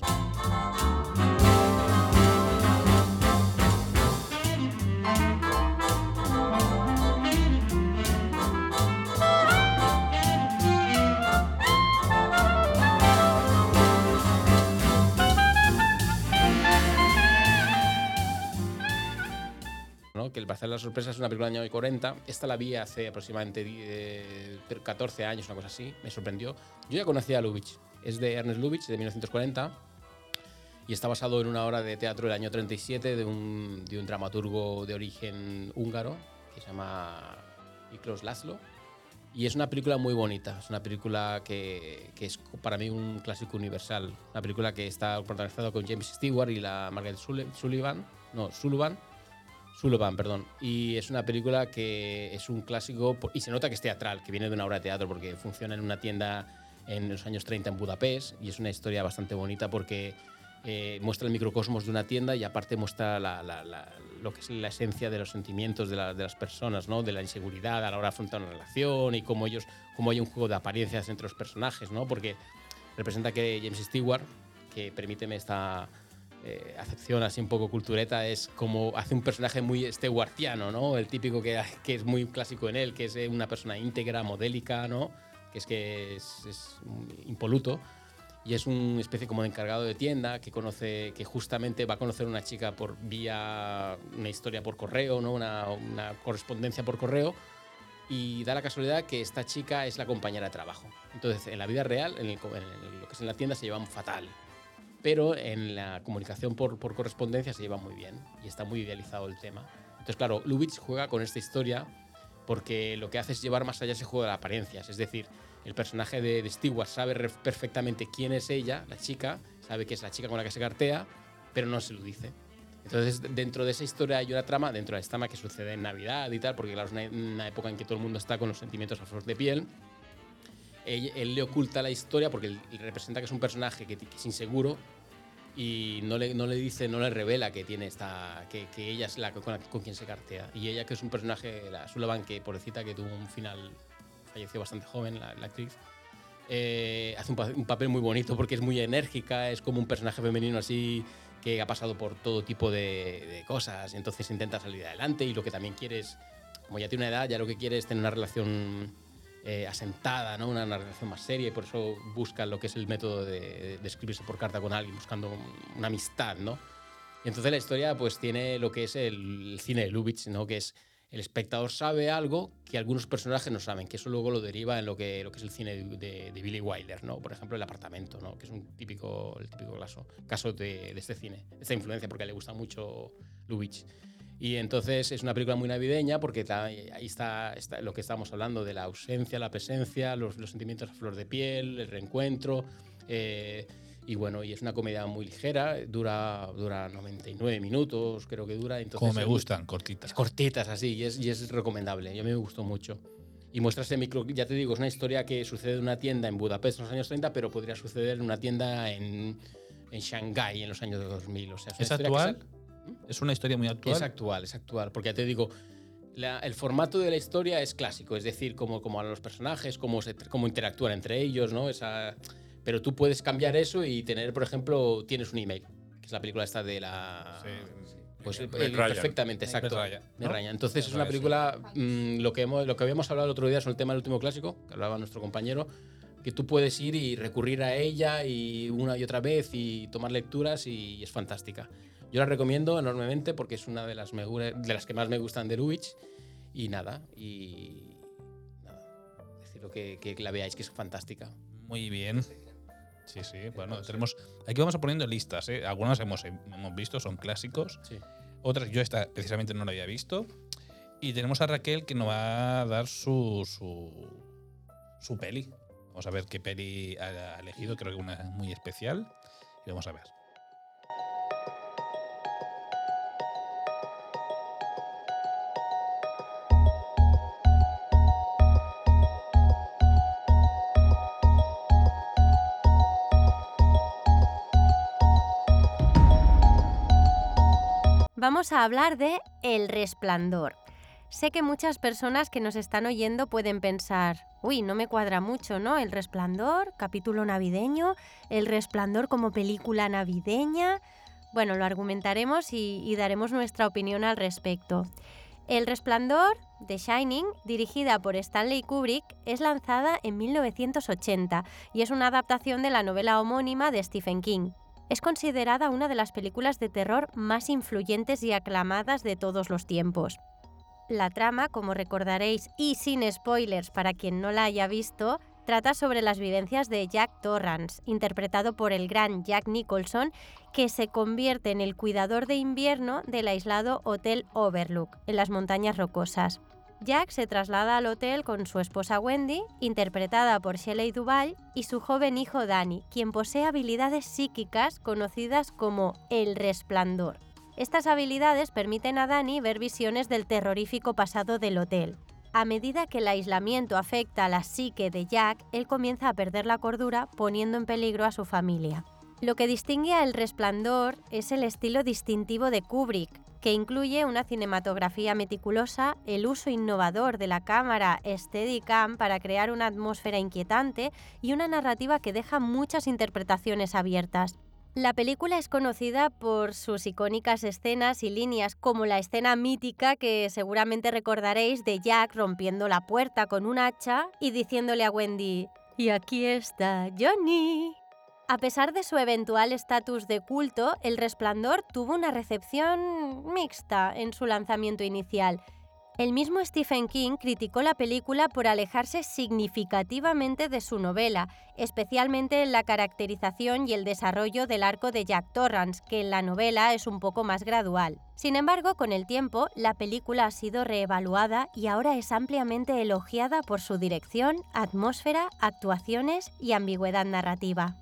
De las Sorpresas es una película del año 40. Esta la vi hace aproximadamente eh, 14 años, una cosa así. Me sorprendió. Yo ya conocía a Lubitsch. Es de Ernest Lubitsch, de 1940. Y está basado en una obra de teatro del año 37 de un, de un dramaturgo de origen húngaro que se llama Miklos Laszlo. Y es una película muy bonita. Es una película que, que es para mí un clásico universal. Una película que está protagonizada con James Stewart y la Margaret Sulli- Sullivan. No, Sullivan. Sullivan, perdón. Y es una película que es un clásico y se nota que es teatral, que viene de una obra de teatro porque funciona en una tienda en los años 30 en Budapest y es una historia bastante bonita porque eh, muestra el microcosmos de una tienda y aparte muestra la- lo que es la esencia de los sentimientos de, de las personas, ¿no? de la inseguridad a la hora de afrontar una relación y cómo ellos cómo hay un juego de apariencias entre los personajes, ¿no? porque representa que James Stewart, que permíteme esta eh, acepción así un poco cultureta, es como hace un personaje muy stewartiano, ¿no? El típico que, <laughs> que es muy clásico en él, que es eh, una persona íntegra, modélica, ¿no? Que es que es, es impoluto. Y es una especie como de encargado de tienda que conoce, que justamente va a conocer una chica por vía una historia por correo, ¿no? Una, una correspondencia por correo. Y da la casualidad que esta chica es la compañera de trabajo. Entonces, en la vida real, en, el en lo que es en la tienda, se llevan fatal pero en la comunicación por, correspondencia se lleva muy bien y está muy idealizado el tema. Entonces, claro, Lubitsch juega con esta historia porque lo que hace es llevar más allá ese juego de apariencias. Es decir, el personaje de, de sabe perfectamente quién es ella, la chica, sabe que es la chica con la que se cartea, pero no se lo dice. Entonces, dentro de esa historia hay una trama, dentro de esta trama que sucede en Navidad y tal, porque claro, es una, una época en que todo el mundo está con los sentimientos a flor de piel. Él, él le oculta la historia porque él, representa que es un personaje que, que es inseguro y no le, no le dice, no le revela que tiene esta, que, que ella es la con, la- con quien se cartea. Y ella que es un personaje, la Sullivan, que pobrecita que tuvo un final, falleció bastante joven la, la actriz, eh, hace un, un papel muy bonito porque es muy enérgica, es como un personaje femenino así que ha pasado por todo tipo de, de cosas, entonces intenta salir adelante y lo que también quiere es, como ya tiene una edad, ya lo que quiere es tener una relación eh, asentada, ¿no? una, relación más seria y por eso busca lo que es el método de, de escribirse por carta con alguien, buscando un- una amistad. ¿no? Y entonces la historia pues tiene lo que es el, el cine de Lubitsch, ¿no? que es el espectador sabe algo que algunos personajes no saben, que eso luego lo deriva en lo que, lo que es el cine de- de Billy Wilder, ¿no? Por ejemplo, El apartamento, ¿no? Que es un típico, el típico caso, caso de, de este cine, de esta influencia, porque le gusta mucho Lubitsch. Y entonces es una película muy navideña porque ta- ahí está, está lo que estamos hablando de la ausencia, la presencia, los, los sentimientos a flor de piel, el reencuentro. eh, y bueno, y es una comedia muy ligera, dura, dura 99 minutos, creo que dura. Entonces Como me es muy- gustan, cortitas. es cortitas así y es, y es recomendable. Y a mí me gustó mucho. Y muestra ese micro, ya te digo, es una historia que sucede en una tienda en Budapest en los años 30, pero podría suceder en una tienda en, en Shanghái en los años 2000. O sea, ¿Es que actual? Es una historia muy actual. es actual, es actual. Porque ya te digo, la- el formato de la historia es clásico, es decir, cómo, hablan los personajes, cómo, se, cómo interactúan entre ellos, ¿no? Esa, pero tú puedes cambiar eso y tener, por ejemplo, tienes un email, que es la película esta de la... Pues Meg eh, perfectamente, exacto. ¿no? Ryan. Entonces es una sí. película, mm, lo, que hemos, lo que habíamos hablado el otro día sobre el tema del último clásico, que hablaba nuestro compañero, que tú puedes ir y recurrir a ella y una y otra vez y tomar lecturas y es fantástica. Yo la recomiendo enormemente porque es una de las, de las que más me gustan de Lubitsch y nada, y nada, deciros que, que la veáis que es fantástica. Muy bien. Sí, sí. Bueno, tenemos. Aquí vamos a poniendo listas, ¿eh? Algunas hemos, hemos visto, son clásicos. Sí. Otras yo esta precisamente no la había visto. Y tenemos a Raquel que nos va a dar su, su, su peli. Vamos a ver qué peli ha elegido. Creo que una muy especial. Y vamos a ver. Vamos a hablar de El Resplandor. Sé que muchas personas que nos están oyendo pueden pensar, uy, no me cuadra mucho, ¿no? El Resplandor, capítulo navideño, El Resplandor como película navideña. Bueno, lo argumentaremos y, daremos nuestra opinión al respecto. El Resplandor, The Shining, dirigida por Stanley Kubrick, es lanzada en 1980 y es una adaptación de la novela homónima de Stephen King. Es considerada una de las películas de terror más influyentes y aclamadas de todos los tiempos. La trama, como recordaréis, y sin spoilers para quien no la haya visto, trata sobre las vivencias de Jack Torrance, interpretado por el gran Jack Nicholson, que se convierte en el cuidador de invierno del aislado Hotel Overlook, en las montañas rocosas. Jack se traslada al hotel con su esposa Wendy, interpretada por Shelley Duvall, y su joven hijo Danny, quien posee habilidades psíquicas conocidas como el resplandor. Estas habilidades permiten a Danny ver visiones del terrorífico pasado del hotel. A medida que el aislamiento afecta a la psique de Jack, él comienza a perder la cordura, poniendo en peligro a su familia. Lo que distingue a El Resplandor es el estilo distintivo de Kubrick, que incluye una cinematografía meticulosa, el uso innovador de la cámara Steadicam para crear una atmósfera inquietante y una narrativa que deja muchas interpretaciones abiertas. La película es conocida por sus icónicas escenas y líneas, como la escena mítica que seguramente recordaréis de Jack rompiendo la puerta con un hacha y diciéndole a Wendy, y aquí está Johnny. A pesar de su eventual estatus de culto, El Resplandor tuvo una recepción mixta en su lanzamiento inicial. El mismo Stephen King criticó la película por alejarse significativamente de su novela, especialmente en la caracterización y el desarrollo del arco de Jack Torrance, que en la novela es un poco más gradual. Sin embargo, con el tiempo, la película ha sido reevaluada y ahora es ampliamente elogiada por su dirección, atmósfera, actuaciones y ambigüedad narrativa.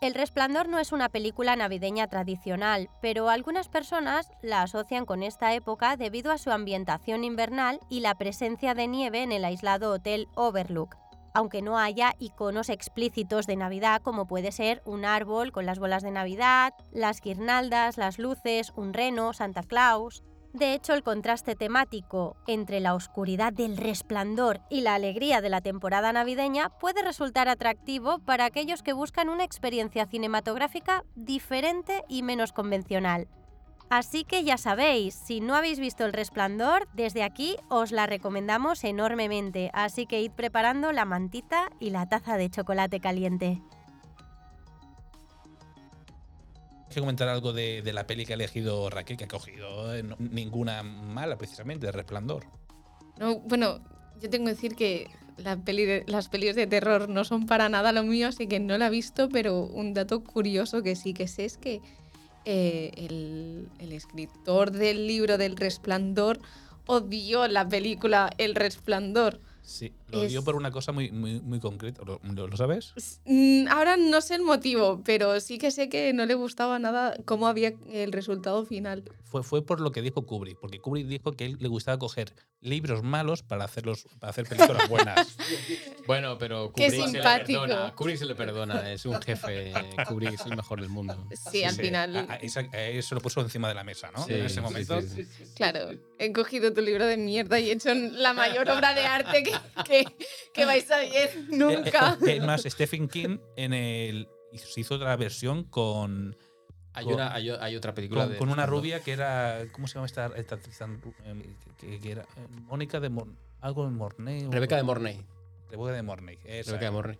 El Resplandor no es una película navideña tradicional, pero algunas personas la asocian con esta época debido a su ambientación invernal y la presencia de nieve en el aislado Hotel Overlook. aunque no haya iconos explícitos de Navidad como puede ser un árbol con las bolas de Navidad, las guirnaldas, las luces, un reno, Santa Claus. De hecho, el contraste temático entre la oscuridad del resplandor y la alegría de la temporada navideña puede resultar atractivo para aquellos que buscan una experiencia cinematográfica diferente y menos convencional. Así que ya sabéis, si no habéis visto El Resplandor, desde aquí os la recomendamos enormemente, así que id preparando la mantita y la taza de chocolate caliente. Que comentar algo de, de la peli que ha elegido Raquel, que ha cogido eh, no- ninguna mala, precisamente, de Resplandor. No, bueno, yo tengo que decir que la peli de- las pelis de terror no son para nada lo mío, así que no la he visto, pero un dato curioso que sí que sé es que eh, el, el escritor del libro del Resplandor odió la película El Resplandor. Sí, lo Es- dio por una cosa muy, muy, muy concreta. ¿Lo, lo- lo sabes? Mm, Ahora no sé el motivo, pero sí que sé que no le gustaba nada cómo había el resultado final. Fue, fue por lo que dijo Kubrick, porque Kubrick dijo que él le gustaba coger libros malos para, hacerlos, para hacer películas buenas. <laughs> Bueno, pero Kubrick se le perdona. Kubrick se le perdona, es un jefe. Kubrick es el mejor del mundo. Sí, al Sí, final. a- a- esa- a eso lo puso encima de la mesa, ¿no? Sí, en ese sí, momento. sí, sí. Claro, he cogido tu libro de mierda y he hecho la mayor obra de arte que, que, <laughs> que vais a ver <laughs> nunca. Eh, eh, Es más, Stephen King en el, se hizo otra versión con, Hay, Con- una, hay, hay otra película con, de con una rubia que era. ¿Cómo se llama esta, esta em, que, que era? eh, Mónica de algo de Mornay. Rebeca de Mornay. Rebeca de Mornay. Rebeca de Mornay.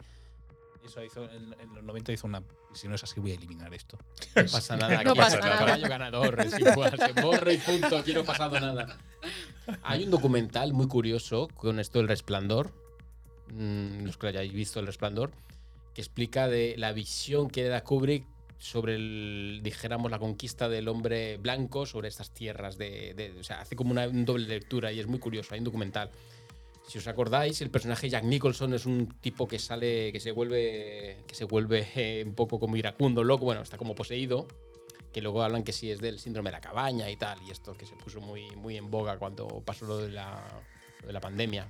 Eso hizo en, en los 90 hizo una. Si no es así, voy a eliminar esto. <laughs> No pasa nada. No pasa nada. Caballo ganador. Es igual, se borra y punto. Aquí no ha pasado nada. Hay un documental muy curioso con esto del resplandor. mm, Los que lo hayáis visto el resplandor. Que explica de la visión que da Kubrick sobre el, dijéramos, la conquista del hombre blanco sobre estas tierras de, de- o sea, hace como una, un doble lectura y es muy curioso, hay un documental. Si os acordáis, el personaje Jack Nicholson es un tipo que sale, que se vuelve, que se vuelve eh, un poco como iracundo, loco, bueno, está como poseído, que luego hablan que sí es del síndrome de la cabaña y tal, y esto que se puso muy, muy en boga cuando pasó lo de la, lo de la pandemia.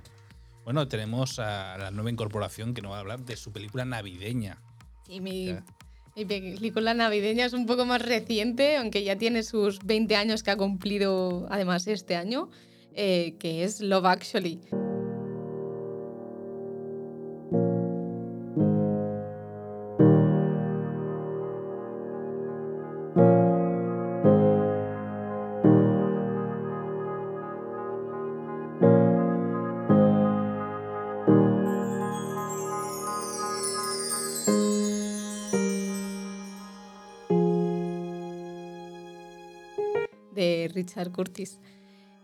Bueno, tenemos a la nueva incorporación que nos va a hablar de su película navideña. Sí, mi, Ya. mi película navideña es un poco más reciente, aunque ya tiene sus 20 años que ha cumplido además este año, eh, que es Love Actually. Richard Curtis.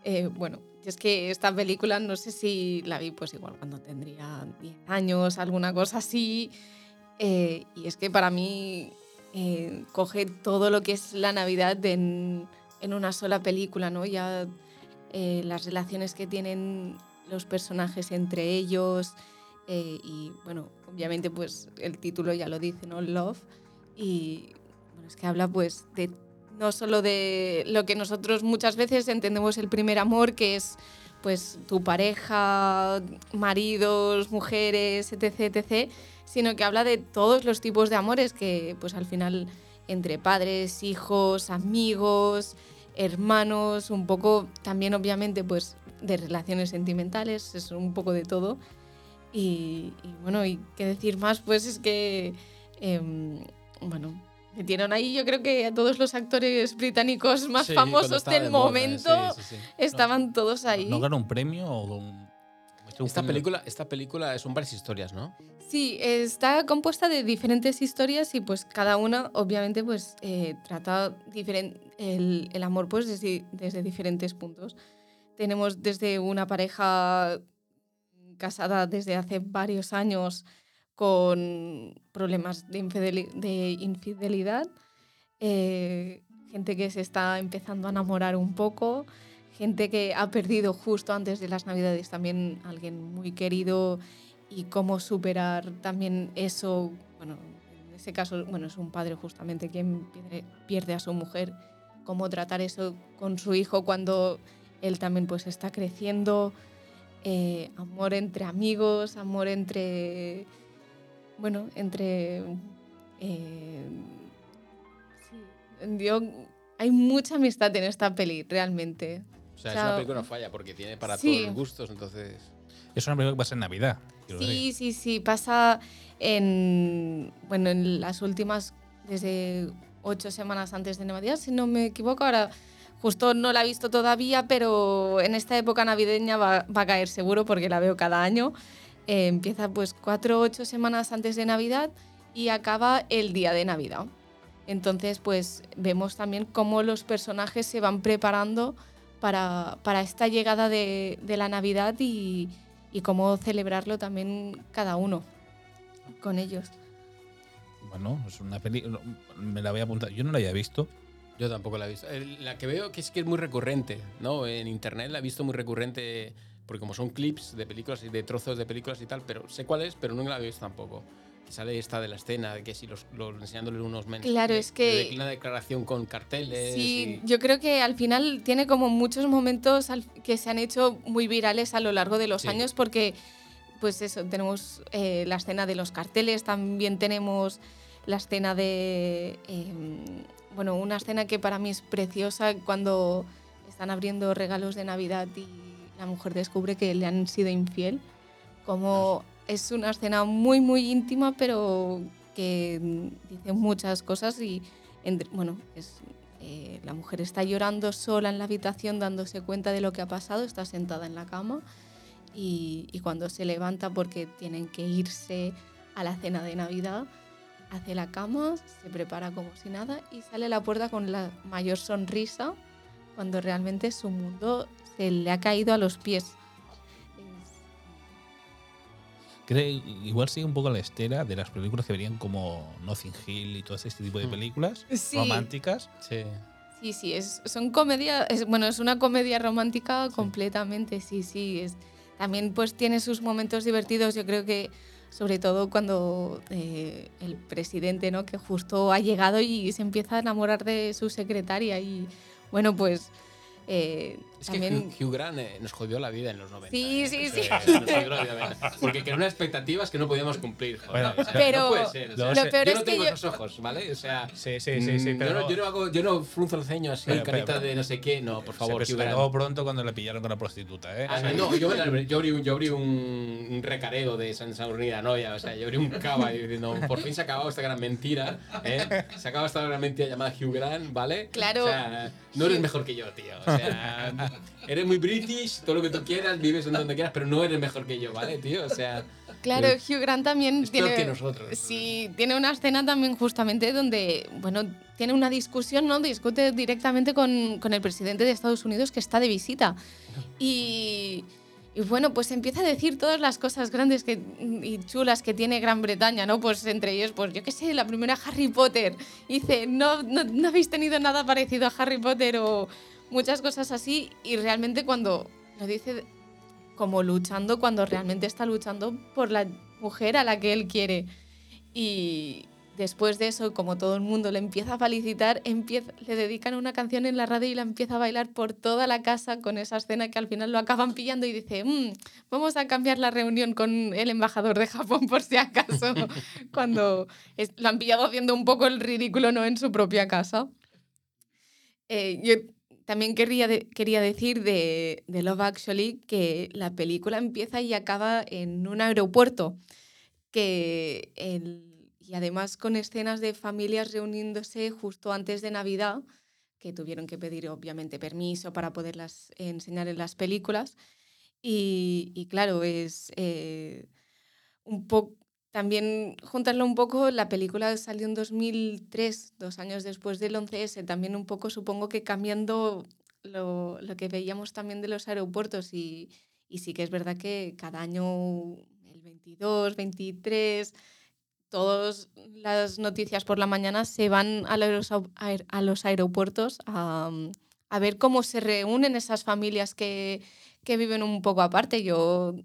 Eh, bueno, es que esta película no sé si la vi pues igual cuando tendría 10 años, alguna cosa así. eh, y es que para mí eh, coge todo lo que es la Navidad en, en una sola película, ¿no? Ya las relaciones que tienen los personajes entre ellos y bueno, obviamente pues el título ya lo dice, ¿no? Love. Y bueno, es que habla pues de no solo de lo que nosotros muchas veces entendemos el primer amor, que es pues tu pareja, maridos, mujeres, etc, etc, sino que habla de todos los tipos de amores que pues al final entre padres, hijos, amigos, hermanos, un poco también obviamente pues de relaciones sentimentales, es un poco de todo. Y, bueno, y qué decir más, pues es que, em, bueno, metieron ahí yo creo que a todos los actores británicos más Sí, famosos del de moda, momento sí, sí, sí. estaban todos ahí. ¿No ganó un premio o un- Esta película, esta película son varias historias, ¿no? Sí, está compuesta de diferentes historias y pues cada una obviamente pues eh, trata el, el amor pues desde, desde diferentes puntos. Tenemos desde una pareja casada desde hace varios años con problemas de, de infidelidad, eh, gente que se está empezando a enamorar un poco, gente que ha perdido justo antes de las navidades también alguien muy querido y cómo superar también eso, bueno, en ese caso, bueno, es un padre justamente quien pierde a su mujer, cómo tratar eso con su hijo cuando él también pues está creciendo. eh, amor entre amigos, amor entre. Bueno, entre. eh, sí, yo- hay mucha amistad en esta peli, realmente. O sea, O es una película que no falla porque tiene para sí. todos los gustos, entonces. Es una película que pasa en Navidad. Sí, sí, sí, pasa en, bueno, en las últimas, desde ocho semanas antes de Navidad, si no me equivoco. Ahora, justo no la he visto todavía, pero en esta época navideña va, va a caer seguro porque la veo cada año. Eh, empieza pues cuatro o ocho semanas antes de Navidad y acaba el día de Navidad. Entonces, pues vemos también cómo los personajes se van preparando para, para esta llegada de, de la Navidad y, y cómo celebrarlo también cada uno con ellos. Bueno, es una peli. Me la voy a apuntar. Yo no la había visto. Yo tampoco la he visto. La que veo que es que es muy recurrente, ¿no? En internet la he visto muy recurrente, porque como son clips de películas y de trozos de películas y tal, pero sé cuál es, pero nunca la he visto tampoco. Sale esta de la escena, de que si los, los enseñándole unos mensajes. Claro, es que- Una declaración con carteles. Sí, y- yo creo que al final tiene como muchos momentos que se han hecho muy virales a lo largo de los Sí. años porque, pues eso, tenemos eh, la escena de los carteles, también tenemos la escena de, em, bueno, una escena que para mí es preciosa cuando están abriendo regalos de Navidad y la mujer descubre que le han sido infiel, como es una escena muy, muy íntima, pero que dice muchas cosas y, entre- bueno, es, eh, la mujer está llorando sola en la habitación dándose cuenta de lo que ha pasado, está sentada en la cama y, y cuando se levanta porque tienen que irse a la cena de Navidad, hace la cama, se prepara como si nada y sale a la puerta con la mayor sonrisa cuando realmente su mundo se le ha caído a los pies. Creo, igual sigue un poco la estera de las películas que venían como Nothing Hill y todo este tipo de Mm. películas Sí. románticas. Sí. Sí, sí, es, son comedia, es, bueno, es una comedia romántica completamente, sí, sí. Es, también pues tiene sus momentos divertidos, yo creo que sobre todo cuando eh, el presidente, ¿no? Que justo ha llegado y se empieza a enamorar de su secretaria y bueno, pues eh, Es que también... Hugh, Hugh Grant eh, nos jodió la vida en los 90. Sí, ¿eh? sí, O sí. sea, nos jodió la vida. Porque creó unas expectativas que no podíamos cumplir. joder. Bueno, O sea, pero no puede ser. o sea, lo peor yo es no que tengo yo- esos ojos, ¿vale? O sea, Sí, mm, yo, no, yo no hago, yo no frunzo el ceño así, Pero- carita pero- de no sé qué. No, por favor, se Hugh Grant. pronto cuando le pillaron con la prostituta, ¿eh? Ah, no, yo, yo abrí, un, yo abrí un, recareo de San Saurnida Noia, o sea, yo abrí un cava y diciendo, por fin se ha acabado esta gran mentira, ¿eh? Se ha acabado esta gran mentira llamada Hugh Grant, ¿vale? Claro. O sea, no eres mejor que yo, tío. O <laughs> sea, <laughs> eres muy british, todo lo que tú quieras, vives en donde quieras, pero no eres mejor que yo, ¿vale, tío? O sea, Claro, Eh, Hugh Grant también es peor tiene... que nosotros. Sí, tiene una escena también justamente donde, bueno, tiene una discusión, ¿no? Discute directamente con, con el presidente de Estados Unidos que está de visita. Y, y bueno, pues empieza a decir todas las cosas grandes que, y chulas que tiene Gran Bretaña, ¿no? Pues entre ellos, pues yo qué sé, la primera Harry Potter. Y dice, no, no, no habéis tenido nada parecido a Harry Potter o muchas cosas así. Y realmente cuando lo dice como luchando, cuando realmente está luchando por la mujer a la que él quiere. Y después de eso, como todo el mundo le empieza a felicitar, le dedican una canción en la radio y la empieza a bailar por toda la casa con esa escena que al final lo acaban pillando y dice, "Mm, vamos a cambiar la reunión con el embajador de Japón por si acaso, <laughs> cuando es- lo han pillado haciendo un poco el ridículo ¿no? en su propia casa. Eh, también querría, quería decir de, de Love Actually que la película empieza y acaba en un aeropuerto que el- y además con escenas de familias reuniéndose justo antes de Navidad, que tuvieron que pedir obviamente permiso para poderlas enseñar en las películas. Y, y claro, es eh, un poco... También juntarlo un poco, la película salió en 2003, dos años después del 11S, también un poco supongo que cambiando lo, lo que veíamos también de los aeropuertos y, y sí que es verdad que cada año, el 22, 23, todas las noticias por la mañana se van a los, aer- a los aeropuertos a, a ver cómo se reúnen esas familias que, que viven un poco aparte. Yo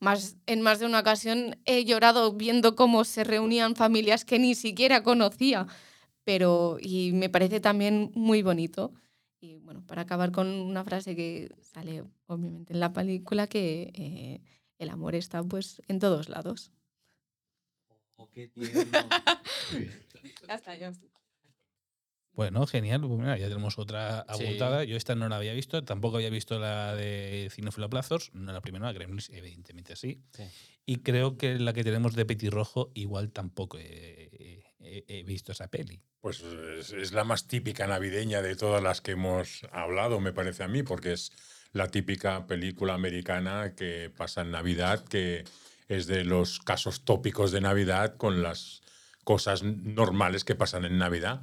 más, en más de una ocasión he llorado viendo cómo se reunían familias que ni siquiera conocía, pero y me parece también muy bonito. Y bueno, para acabar con una frase que sale obviamente en la película, que eh, el amor está pues en todos lados. Oh, qué tierno. <laughs> Ya está, ya está. Bueno, genial. Pues mira, ya tenemos otra Sí. apuntada. Yo esta no la había visto, tampoco había visto la de Cinefilo Plazos, no la primera, la Gremlins, evidentemente sí. Sí. Y creo que la que tenemos de Petirrojo igual tampoco he, he- he visto esa peli. Pues es, es la más típica navideña de todas las que hemos hablado, me parece a mí, porque es la típica película americana que pasa en Navidad, que es de los casos tópicos de Navidad con las cosas normales que pasan en Navidad,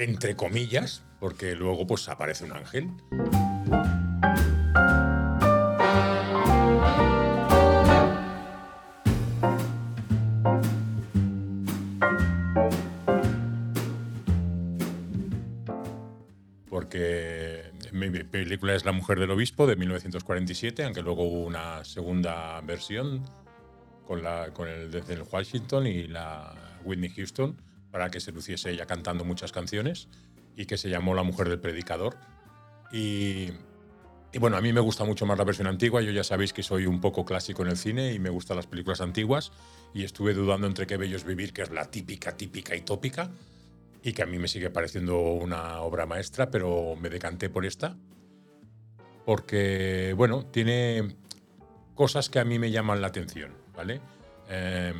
entre comillas, porque luego pues aparece un ángel. porque mi película es La mujer del obispo de 1947, aunque luego hubo una segunda versión con, la, con el desde el Washington y la Whitney Houston para que se luciese ella cantando muchas canciones y que se llamó La mujer del predicador. Y, bueno, a mí me gusta mucho más la versión antigua, yo ya sabéis que soy un poco clásico en el cine y me gustan las películas antiguas y estuve dudando entre Qué bello es vivir, que es la típica, típica y tópica, y que a mí me sigue pareciendo una obra maestra, pero me decanté por esta, porque, bueno, tiene cosas que a mí me llaman la atención, ¿vale? Eh,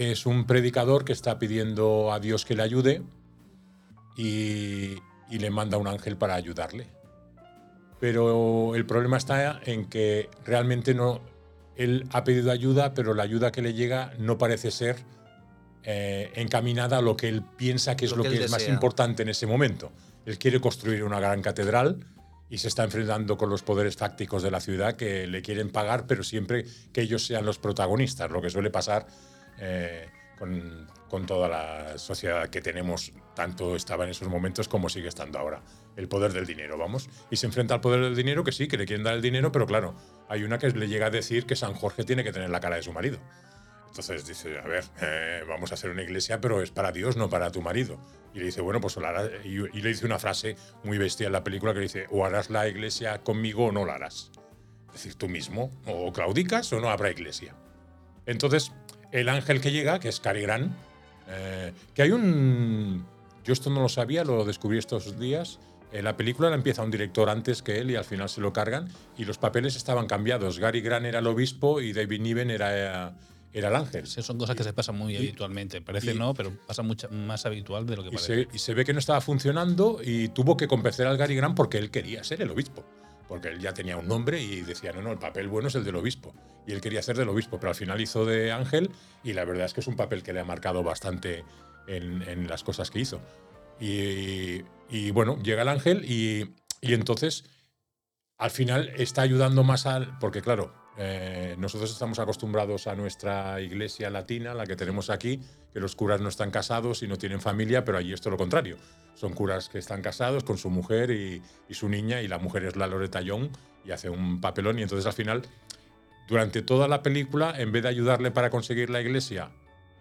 es un predicador que está pidiendo a Dios que le ayude y, y le manda un ángel para ayudarle. Pero el problema está en que realmente no, él ha pedido ayuda, pero la ayuda que le llega no parece ser eh, encaminada a lo que él piensa que es Lo lo, que es más importante en ese momento. Él quiere construir una gran catedral y se está enfrentando con los poderes fácticos de la ciudad que le quieren pagar, pero siempre que ellos sean los protagonistas, lo que suele pasar eh, con, con toda la sociedad que tenemos, tanto estaba en esos momentos como sigue estando ahora. El poder del dinero, vamos. Y se enfrenta al poder del dinero, que sí, que le quieren dar el dinero, pero claro, hay una que le llega a decir que San Jorge tiene que tener la cara de su marido. Entonces dice, a ver, eh, vamos a hacer una iglesia, pero es para Dios, no para tu marido. Y le dice, bueno, pues lo harás. Y, y le dice una frase muy bestia en la película que dice, o harás la iglesia conmigo o no la harás. Es decir, tú mismo, o claudicas o no habrá iglesia. Entonces, el ángel que llega, que es Cary Grant, eh, que hay un... Yo esto no lo sabía, lo descubrí estos días. En la película la empieza un director antes que él y al final se lo cargan y los papeles estaban cambiados. Gary Grant era el obispo y David Niven era, era el ángel. Sí, son cosas que se pasan muy y- habitualmente. Parece y- no, pero pasa mucha, más habitual de lo que Y parece. se, y se ve que no estaba funcionando y tuvo que convencer al Gary Grant porque él quería ser el obispo. Porque él ya tenía un nombre y decía, no, no, el papel bueno es el del obispo. Y él quería ser del obispo, pero al final hizo de ángel y la verdad es que es un papel que le ha marcado bastante en, las cosas que hizo. Y, y bueno, llega el ángel y, y entonces al final está ayudando más al. Porque, claro, eh, nosotros estamos acostumbrados a nuestra iglesia latina, la que tenemos aquí, que los curas no están casados y no tienen familia, pero allí es todo lo contrario. Son curas que están casados con su mujer y, su niña, y la mujer es la Loretta Young y hace un papelón. Y entonces al final, durante toda la película, en vez de ayudarle para conseguir la iglesia,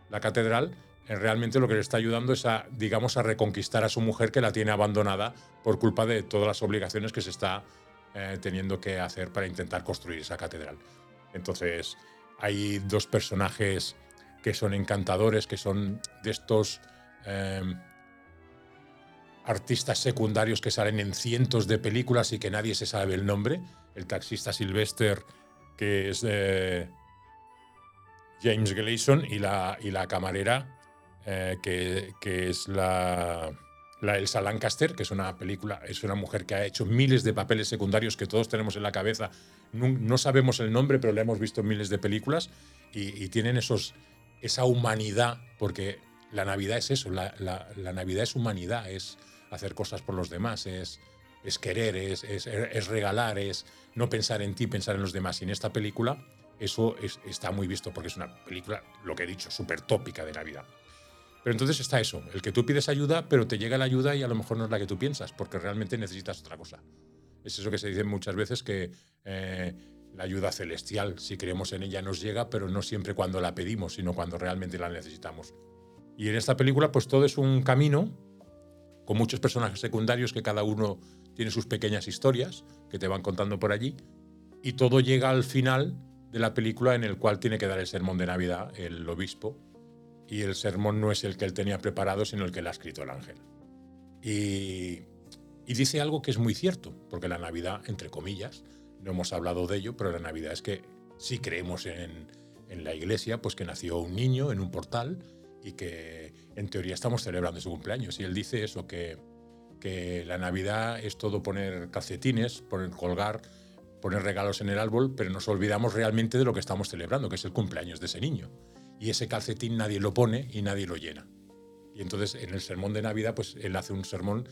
la catedral, eh, realmente lo que le está ayudando es a, digamos, a reconquistar a su mujer que la tiene abandonada por culpa de todas las obligaciones que se está eh, teniendo que hacer para intentar construir esa catedral. Entonces, hay dos personajes que son encantadores, que son de estos eh, artistas secundarios que salen en cientos de películas y que nadie se sabe el nombre. El taxista Sylvester, que es eh, James Gleason, y la, y la camarera, eh, que, que es la, la Elsa Lancaster, que es una película, es una mujer que ha hecho miles de papeles secundarios que todos tenemos en la cabeza. No, sabemos el nombre, pero la hemos visto en miles de películas y, tienen esos, esa humanidad, porque la Navidad es eso, la, Navidad es humanidad, es hacer cosas por los demás, es, querer, es, es- es regalar, es no pensar en ti, pensar en los demás. Y en esta película eso es- está muy visto porque es una película, lo que he dicho, súper tópica de Navidad. Pero entonces está eso, el que tú pides ayuda, pero te llega la ayuda y a lo mejor no es la que tú piensas, porque realmente necesitas otra cosa. Es eso que se dice muchas veces, que eh, la ayuda celestial, si creemos en ella, nos llega, pero no siempre cuando la pedimos, sino cuando realmente la necesitamos. Y en esta película, pues todo es un camino con muchos personajes secundarios que cada uno tiene sus pequeñas historias que te van contando por allí. Y todo llega al final de la película en el cual tiene que dar el sermón de Navidad el obispo. Y el sermón no es el que él tenía preparado, sino el que le ha escrito el ángel. Y, dice algo que es muy cierto, porque la Navidad, entre comillas, no hemos hablado de ello, pero la Navidad es que si creemos en, en la iglesia, pues que nació un niño en un portal y que en teoría estamos celebrando su cumpleaños. Y él dice eso, que, que la Navidad es todo poner calcetines, poner colgar, poner regalos en el árbol, pero nos olvidamos realmente de lo que estamos celebrando, que es el cumpleaños de ese niño. Y ese calcetín nadie lo pone y nadie lo llena. Y entonces en el sermón de Navidad, pues él hace un sermón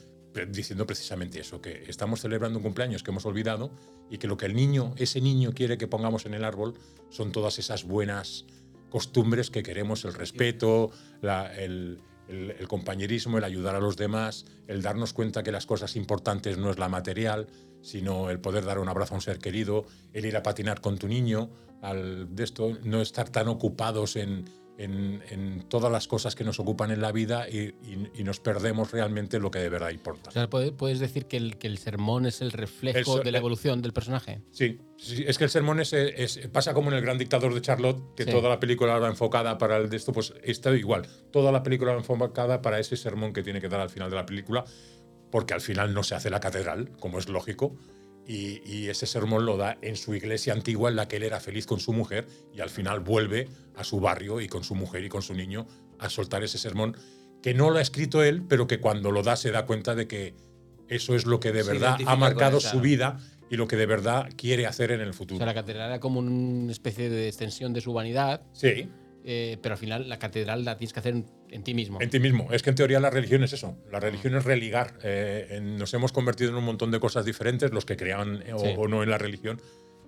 diciendo precisamente eso, que estamos celebrando un cumpleaños que hemos olvidado y que lo que el niño, ese niño quiere que pongamos en el árbol son todas esas buenas costumbres que queremos, el respeto, el compañerismo, el ayudar a los demás, el darnos cuenta que las cosas importantes no es la material, sino el poder dar un abrazo a un ser querido, el ir a patinar con tu niño, al, de esto, no estar tan ocupados en, en- en todas las cosas que nos ocupan en la vida y, y- y nos perdemos realmente lo que de verdad importa. O sea, ¿puede- puedes decir que el, que el sermón es el reflejo Eso- de la eh, evolución del personaje. Sí, sí, es que el sermón es, es- pasa como en El Gran Dictador de Charlotte, que Sí. toda la película va enfocada para el de esto, pues está igual. Toda la película va enfocada para ese sermón que tiene que dar al final de la película, porque al final no se hace la catedral, como es lógico, y, y ese sermón lo da en su iglesia antigua en la que él era feliz con su mujer y al final vuelve a su barrio y con su mujer y con su niño a soltar ese sermón que no lo ha escrito él, pero que cuando lo da se da cuenta de que eso es lo que de verdad ha marcado esa- su vida y lo que de verdad quiere hacer en el O futuro. sea, la catedral era como una especie de extensión de su humanidad, Sí, eh, pero al final la catedral la tienes que hacer en, en ti mismo. en ti mismo. Es que en teoría la religión es eso. La religión es religar. Eh, en- nos hemos convertido en un montón de cosas diferentes, los que crean eh, o, Sí. o no en la religión,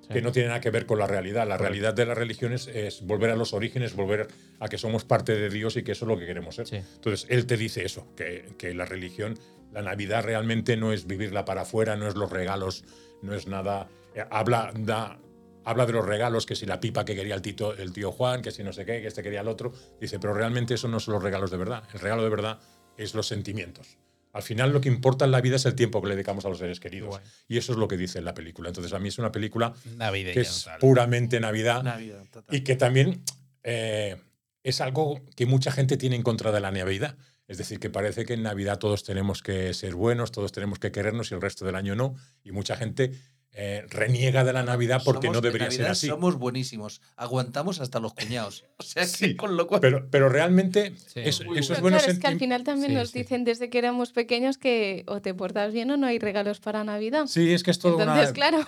Sí. que no tienen nada que ver con la realidad. La realidad de las religiones es volver a los orígenes, volver a que somos parte de Dios y que eso es lo que queremos ser. Sí. Entonces, él te dice eso, que, que la religión, la Navidad realmente no es vivirla para afuera, no es los regalos, no es nada. habla, da, habla de los regalos, que si la pipa que quería el, tito, el tío Juan, que si no sé qué, que este quería el otro. Dice, pero realmente eso no son los regalos de verdad. El regalo de verdad es los sentimientos. Al final lo que importa en la vida es el tiempo que le dedicamos a los seres queridos. Guay. Y eso es lo que dice en la película. Entonces, a mí es una película Navideña. que es total. puramente Navidad y que también eh, es algo que mucha gente tiene en contra de la Navidad. Es decir, que parece que en Navidad todos tenemos que ser buenos, todos tenemos que querernos y el resto del año no. Y mucha gente eh, reniega de la Navidad porque Somos- no debería ser así. Somos buenísimos. Aguantamos hasta los cuñados. <laughs> O sea, que Sí, con lo cual. Pero, pero realmente Sí. es- Muy esos Pero buenos claro, es que al final también Sí, nos sí. dicen desde que éramos pequeños que o te portas bien o no hay regalos para Navidad. Sí, es que es todo Entonces, una. claro,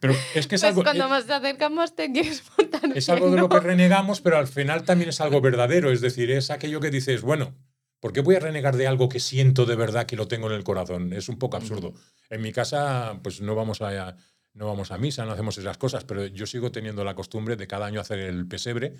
Pero es que es pues algo. cuando eh, más te acercamos te quieres portar Es bien, algo de ¿no? lo que renegamos, pero al final también es algo verdadero. Es decir, es aquello que dices, bueno, ¿por qué voy a renegar de algo que siento de verdad que lo tengo en el corazón? Es un poco absurdo. En mi casa, pues no vamos a, no vamos a misa, no hacemos esas cosas, pero yo sigo teniendo la costumbre de cada año hacer el pesebre,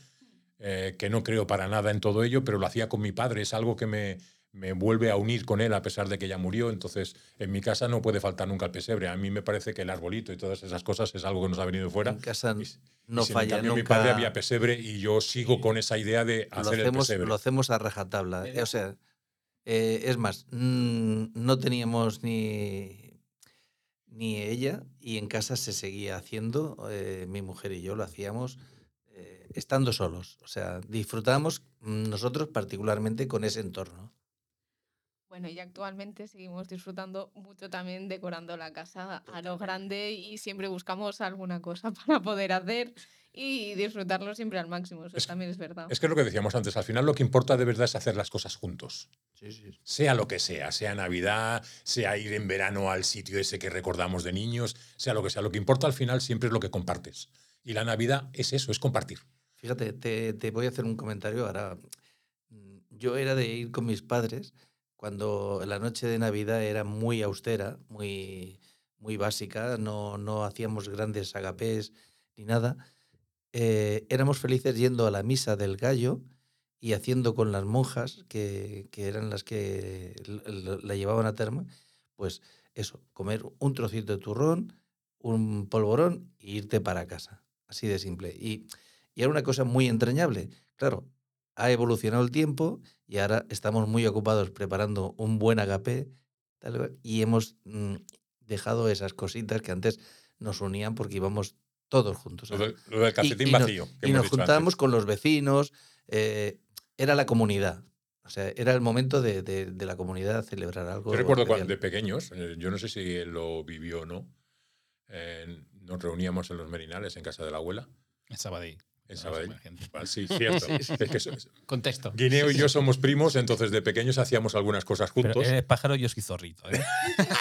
eh, que no creo para nada en todo ello, pero lo hacía con mi padre. Es algo que me, me vuelve a unir con él a pesar de que ya murió. Entonces, en mi casa no puede faltar nunca el pesebre. A mí me parece que el arbolito y todas esas cosas es algo que nos ha venido fuera. en casa Y- no y si en falla cambio mi padre había pesebre y yo sigo con esa idea de lo hacer el hacemos, pesebre. lo hacemos a rajatabla. O sea, eh, es más, mm, no teníamos ni, ni ella y en casa se seguía haciendo. eh, mi mujer y yo lo hacíamos eh, estando solos. O sea, disfrutábamos mm, nosotros particularmente con ese entorno. Bueno, y actualmente seguimos disfrutando mucho también decorando la casa a lo grande y siempre buscamos alguna cosa <laughs> para poder hacer y disfrutarlo siempre al máximo. Eso Es- también es verdad. Es que es lo que decíamos antes, al final lo que importa de verdad es hacer las cosas juntos. Sí, sí. Sea lo que sea, sea Navidad, sea ir en verano al sitio ese que recordamos de niños, sea lo que sea. Lo que importa al final siempre es lo que compartes. Y la Navidad es eso, es compartir. Fíjate, te, te voy a hacer un comentario ahora. Mm, Yo era de ir con mis padres cuando la noche de Navidad era muy austera, muy, muy básica, no, no hacíamos grandes agapés ni nada. Eh, éramos felices yendo a la misa del gallo y haciendo con las monjas, que, que eran las que la llevaban a terma, pues eso, comer un trocito de turrón, un polvorón e irte para casa. Así de simple. Y, y era una cosa muy entrañable. Claro, ha evolucionado el tiempo y ahora estamos muy ocupados preparando un buen agape y hemos mm, dejado esas cositas que antes nos unían porque íbamos todos juntos. Lo, a- del- lo del y- calcetín y nos- vacío. que y nos juntábamos con los vecinos, eh, era la comunidad. O sea, era el momento de, de- de la comunidad celebrar algo. Yo recuerdo cuando de pequeños, eh, yo no sé si él lo vivió o no, eh, nos reuníamos en los Merinales, en casa de la abuela, En Sabadell. No. Ah, Sí, cierto. <laughs> Es que so- Contexto. Guineo y yo somos primos, entonces de pequeños hacíamos algunas cosas Pero juntos. eres pájaro, yo soy zorrito. ¿eh? <laughs>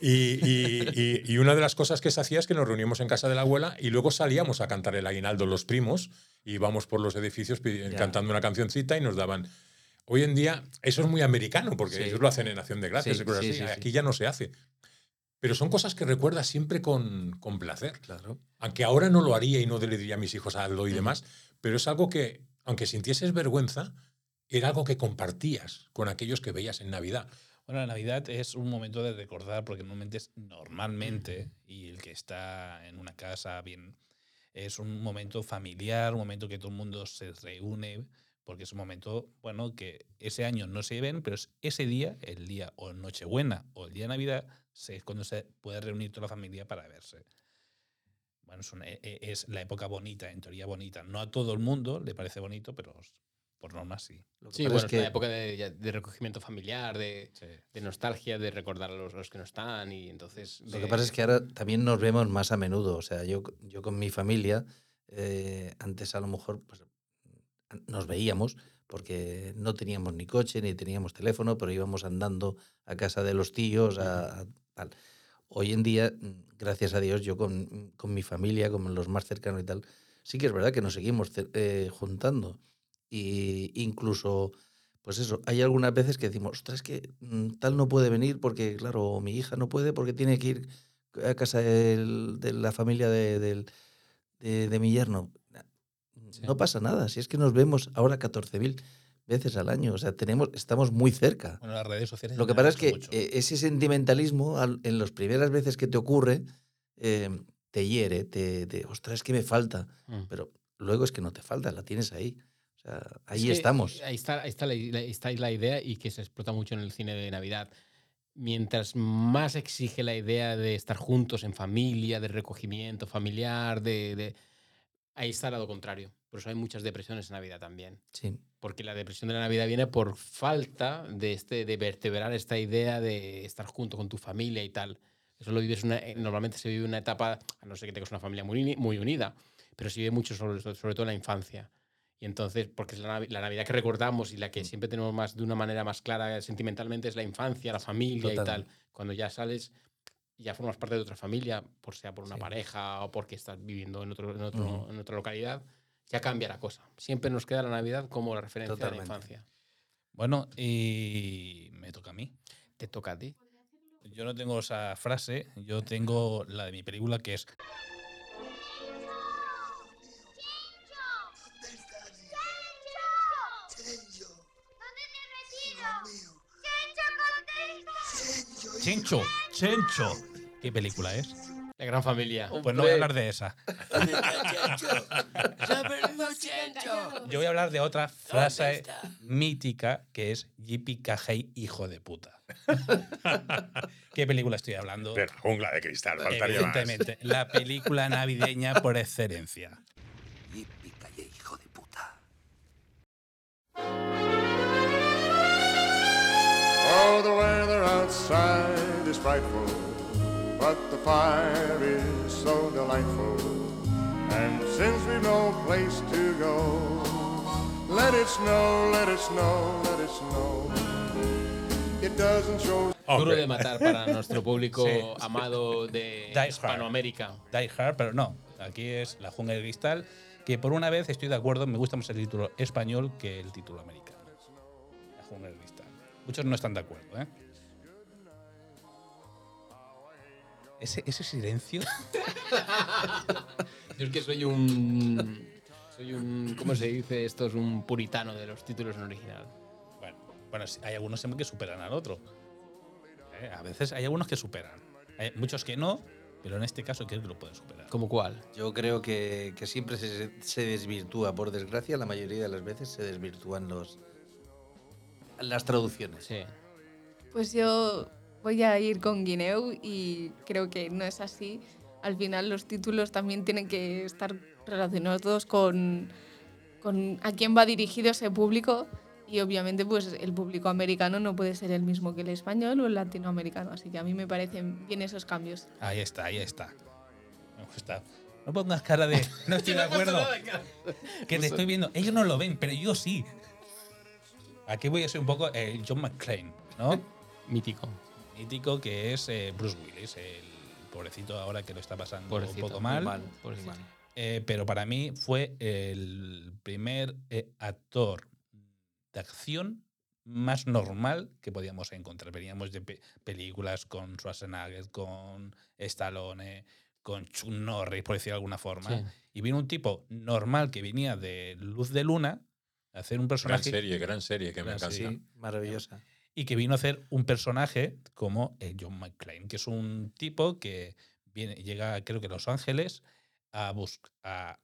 Y, y- y- y una de las cosas que se hacía es que nos reuníamos en casa de la abuela y luego salíamos a cantar el aguinaldo los primos y íbamos por los edificios Ya. cantando una cancioncita y nos daban. Hoy en día eso es muy americano porque Sí. ellos lo hacen en Acción de Gracias Sí, y cosas sí, así. sí, sí. Aquí ya no se hace. Pero son cosas que recuerdas siempre con, con placer. Claro. Aunque ahora no lo haría y no le diría a mis hijos hazlo y demás, pero es algo que, aunque sintieses vergüenza, era algo que compartías con aquellos que veías en Navidad. Bueno, la Navidad es un momento de recordar, porque normalmente es normalmente, y el que está en una casa bien, es un momento familiar, un momento que todo el mundo se reúne, porque es un momento, bueno, que ese año no se ven, pero es ese día, el día o Nochebuena o el día de Navidad, es cuando se puede reunir toda la familia para verse. Bueno, es, una- e- e- es la época bonita, en teoría bonita. No a todo el mundo le parece bonito, pero por norma sí. Lo que Sí, bueno, es es que una época de, de recogimiento familiar, de, de nostalgia, de recordar a los, los que no están y entonces... Lo que pasa es que ahora también nos vemos más a menudo. O sea, yo, yo con mi familia, eh, antes a lo mejor pues, nos veíamos porque no teníamos ni coche ni teníamos teléfono, pero íbamos andando a casa de los tíos, a, a tal. Hoy en día, mm, gracias a Dios, yo con, con mi familia, con los más cercanos y tal, sí que es verdad que nos seguimos eh, juntando. Y incluso, pues eso, hay algunas veces que decimos, ostras, es que mm, tal no puede venir porque, claro, mi hija no puede porque tiene que ir a casa del- de la familia de, del- de- de mi yerno. No pasa nada, si es que nos vemos ahora 14.000 veces al año, o sea, tenemos, estamos muy cerca. Bueno, las redes sociales. Lo que pasa es que mucho. eh, ese sentimentalismo, al- en las primeras veces que te ocurre, eh, te hiere, te, te, ostras, es que me falta. Mm. Pero luego es que no te falta, la tienes ahí. O sea, ahí Es estamos. Ahí está, ahí, está la, la- está ahí la idea y que se explota mucho en el cine de Navidad. Mientras más exige la idea de estar juntos en familia, de recogimiento familiar, de, de- ahí está el lado contrario. Por eso hay muchas depresiones en Navidad también. Sí. Porque la depresión de la Navidad viene por falta de, este, de vertebrar esta idea de estar junto con tu familia y tal. Eso lo vives una, eh, normalmente se vive una etapa, a no ser que tengas una familia muy, muy unida, pero se vive mucho sobre, sobre todo en la infancia. Y entonces, porque es la, Navi- la Navidad que recordamos y la Mm. que siempre tenemos más de una manera más clara sentimentalmente es la infancia, la familia y tal. Cuando ya sales, ya formas parte de otra familia, por sea por una Sí. pareja o porque estás viviendo en, otro, en, otro- en otra localidad, ya cambia la cosa. Siempre nos queda la Navidad como la referencia de Totalmente. la infancia. Bueno, y me toca a mí. Te toca a ti. Yo no tengo esa frase, yo tengo la de mi película que es Chencho, Chencho. ¿Qué película es? La gran familia. Pues no voy a hablar de esa. Yo voy a hablar de otra frase mítica que es Yippee Cajay, hijo de puta. <laughs> ¿Qué película estoy hablando? De la jungla de cristal, faltaría más. Evidentemente, la película navideña por excelencia. hijo de puta. Oh, the weather outside is frightful, but the fire is so delightful. And since we've no place to go, let it snow, let it snow, let it snow. It doesn't show Duro de matar para nuestro público Sí. amado de Die Hard. Hispanoamérica. Die Hard, pero no. Aquí es La Jungla de Cristal, que por una vez estoy de acuerdo, me gusta más el título español que el título americano. La Jungla de Cristal. Muchos no están de acuerdo, ¿eh? Ese, ese silencio. <laughs> Yo es que soy un. Soy un. ¿Cómo se dice? Esto es un puritano de los títulos en original. Bueno, bueno, hay algunos que superan al otro. ¿Eh? A veces hay algunos que superan. Hay muchos que no, pero en este caso creo que lo puede superar. ¿Como cuál? Yo creo que, que siempre se, se desvirtúa, por desgracia, la mayoría de las veces se desvirtúan los las traducciones. Sí. Pues yo voy a ir con Guineu y creo que no es así. Al final los títulos también tienen que estar relacionados con, con a quién va dirigido ese público y obviamente pues el público americano no puede ser el mismo que el español o el latinoamericano, así que a mí me parecen bien esos cambios. Ahí está, ahí está. Me gusta. No pongas cara de no estoy de <laughs> acuerdo. Que te estoy viendo. Ellos no lo ven, pero yo sí. Aquí voy a ser un poco el John McClane, ¿no? <laughs> Mítico. Mítico que es eh, Bruce Willis, el pobrecito ahora que lo está pasando Pobrecito, un poco mal. mal. Eh, pero para mí fue el primer eh, actor de acción más normal que podíamos encontrar. Veníamos de pe- películas con Schwarzenegger, con Stallone, con Chuck Norris, por decir de alguna forma. Sí. Y vino un tipo normal que venía de Luz de Luna hacer un Gran personaje serie, gran serie que me Gran encanta. Sí, maravillosa. y que vino a hacer un personaje como eh, John McClane, que es un tipo que viene, llega, creo que a Los Ángeles, a, a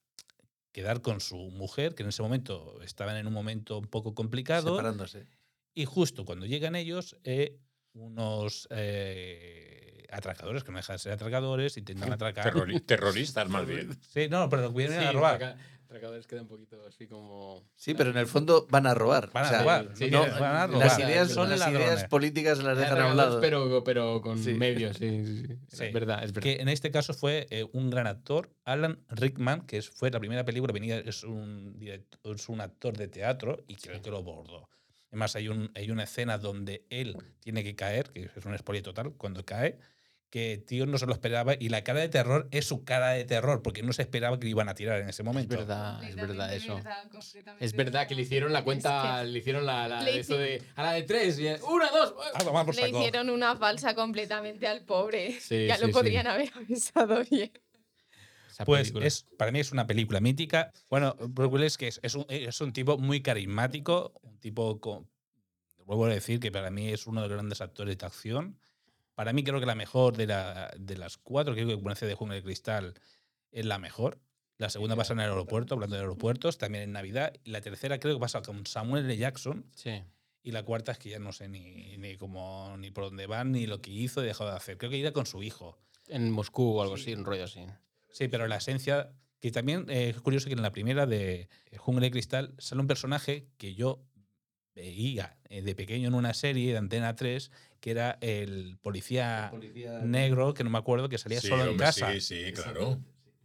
quedar con su mujer, que en ese momento estaban en un momento un poco complicado, Separándose. y justo cuando llegan ellos, eh, unos eh, atracadores, que no dejan de ser atracadores, intentan <laughs> atracar. Terrori- terroristas, más bien. Sí, no, pero vienen Sí, a robar. Atraca- Atracadores queda un poquito así como. Sí, pero en el <laughs> fondo van a robar. Van a O sea, robar. sí, no, sí, van a robar. Las ideas, son las ideas políticas las dejan a un lado. Pero, pero con Sí. medios, sí, sí, sí. <laughs> Sí. Es verdad, es verdad. que en este caso fue eh, un gran actor, Alan Rickman, que es- fue la primera película, venía, es, un director, es un actor de teatro y creo que lo bordó. Además, hay, un, hay una escena donde él tiene que caer, que es un spoiler total, cuando cae, que tío no se lo esperaba y la cara de terror es su cara de terror, porque no se esperaba que lo iban a tirar en ese Es momento. verdad, es verdad eso. Es verdad que le hicieron la <laughs> cuenta, le hicieron la, la Le eso de a la de tres, y una, dos. Ah, toma por Le saco. hicieron una falsa completamente al pobre. Sí, ya sí, lo sí. podrían haber <laughs> avisado bien. Pues es, para mí es una película mítica. Bueno, Bruce Willis que es, es un, es un tipo muy carismático, un tipo con, vuelvo a decir que para mí es uno de los grandes actores de acción. Para mí creo que la mejor de, la, de las cuatro, creo que Conoce de Jungle de Cristal es la mejor. La segunda pasa en el aeropuerto, hablando de aeropuertos, también en Navidad. Y la tercera creo que pasa con Samuel L. Jackson. Sí. Y la cuarta es que ya no sé ni, ni, cómo, ni por dónde van, ni lo que hizo y dejó de hacer. Creo que irá con su hijo. En Moscú o algo así, un rollo así. Sí, pero la esencia. Que también eh, es curioso que en la primera de Jungle de Cristal sale un personaje que yo veía eh, de pequeño en una serie de Antena 3, que era el policía Policía- negro, que no me acuerdo, que salía Sí, solo en casa. Sí, sí, claro.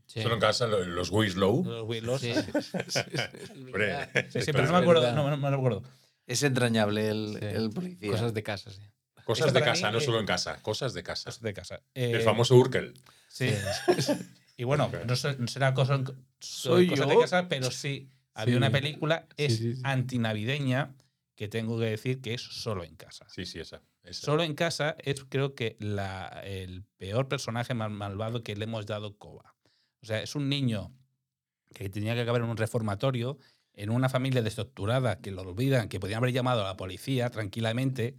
Sí. Solo en casa, lo- los Winslow. Los Willows. Sí. <laughs> Sí, sí, pero no me es acuerdo. No, no, no me acuerdo. Es entrañable el, Sí. el policía. Cosas de casa, sí. Cosas de casa, mí, no eh, solo en casa. Cosas de casa. Cosas de casa. El Eh, famoso Urkel. Sí. <laughs> y bueno, no, será cosa, Soy cosas de yo. casa, pero sí. Había Sí. una película, Sí, es sí, sí. antinavideña, que tengo que decir que es solo en casa. Sí, sí, esa. Solo en casa es creo que la, el peor personaje mal- malvado que le hemos dado Koba. O sea, es un niño que tenía que acabar en un reformatorio, en una familia desestructurada, que lo olvidan, que podían haber llamado a la policía tranquilamente.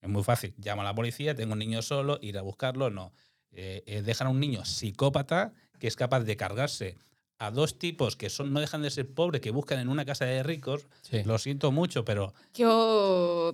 Es muy fácil. Llama a la policía, tengo un niño solo, ir a buscarlo, no. Eh, eh, dejan a un niño psicópata que es capaz de cargarse a dos tipos que son, no dejan de ser pobres, que buscan en una casa de ricos. Sí. Lo siento mucho, pero Yo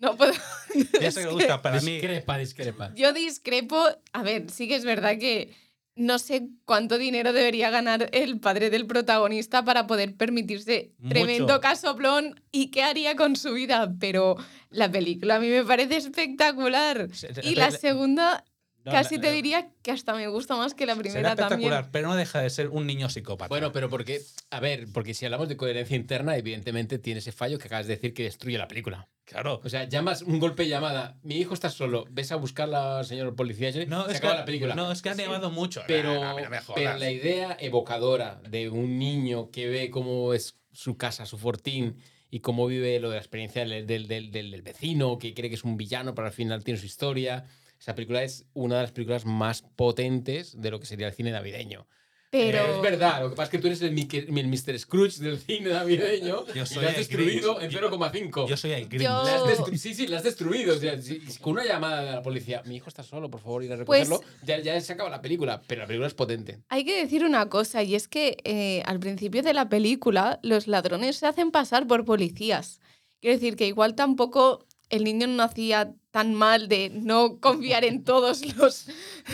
no puedo. <laughs> ya sé que gusta. Para mí, Discrepa, discrepa. Yo discrepo. A ver, sí que es verdad que no sé cuánto dinero debería ganar el padre del protagonista para poder permitirse Mucho. tremendo casoplón y qué haría con su vida. Pero la película a mí me parece espectacular. Se- se- Y la se- segunda, no, casi no, te diría que hasta me gusta más que la Será primera espectacular, también. pero no deja de ser un niño psicópata. Bueno, pero porque, a ver, porque si hablamos de coherencia interna, evidentemente tiene ese fallo que acabas de decir que destruye la película. claro. O sea, llamas un golpe de llamada, mi hijo está solo, ves a buscarla, señor policía, se No, es acaba que, la película. no, es que han llevado mucho. pero, no pero la idea evocadora de un niño que ve cómo es su casa, su fortín, y cómo vive lo de la experiencia del, del- del- del vecino, que cree que es un villano, pero al final tiene su historia. Esa película es una de las películas más potentes de lo que sería el cine navideño. Pero Es verdad, lo que pasa es que tú eres el, Mickey- el Mr. Scrooge del cine navideño <laughs> Yo y soy lo has el destruido Grinch. en 0,5. Yo soy el Grinch. Yo- sí, sí, lo has destruido. O sea, si- si con una llamada de la policía, mi hijo está solo, por favor, ir a Pues- recogerlo, ya, ya se acaba la película, pero la película es potente. hay que decir una cosa, y es que eh, al principio de la película los ladrones se hacen pasar por policías. Quiero decir que igual tampoco el niño no hacía tan mal de no confiar en todos los...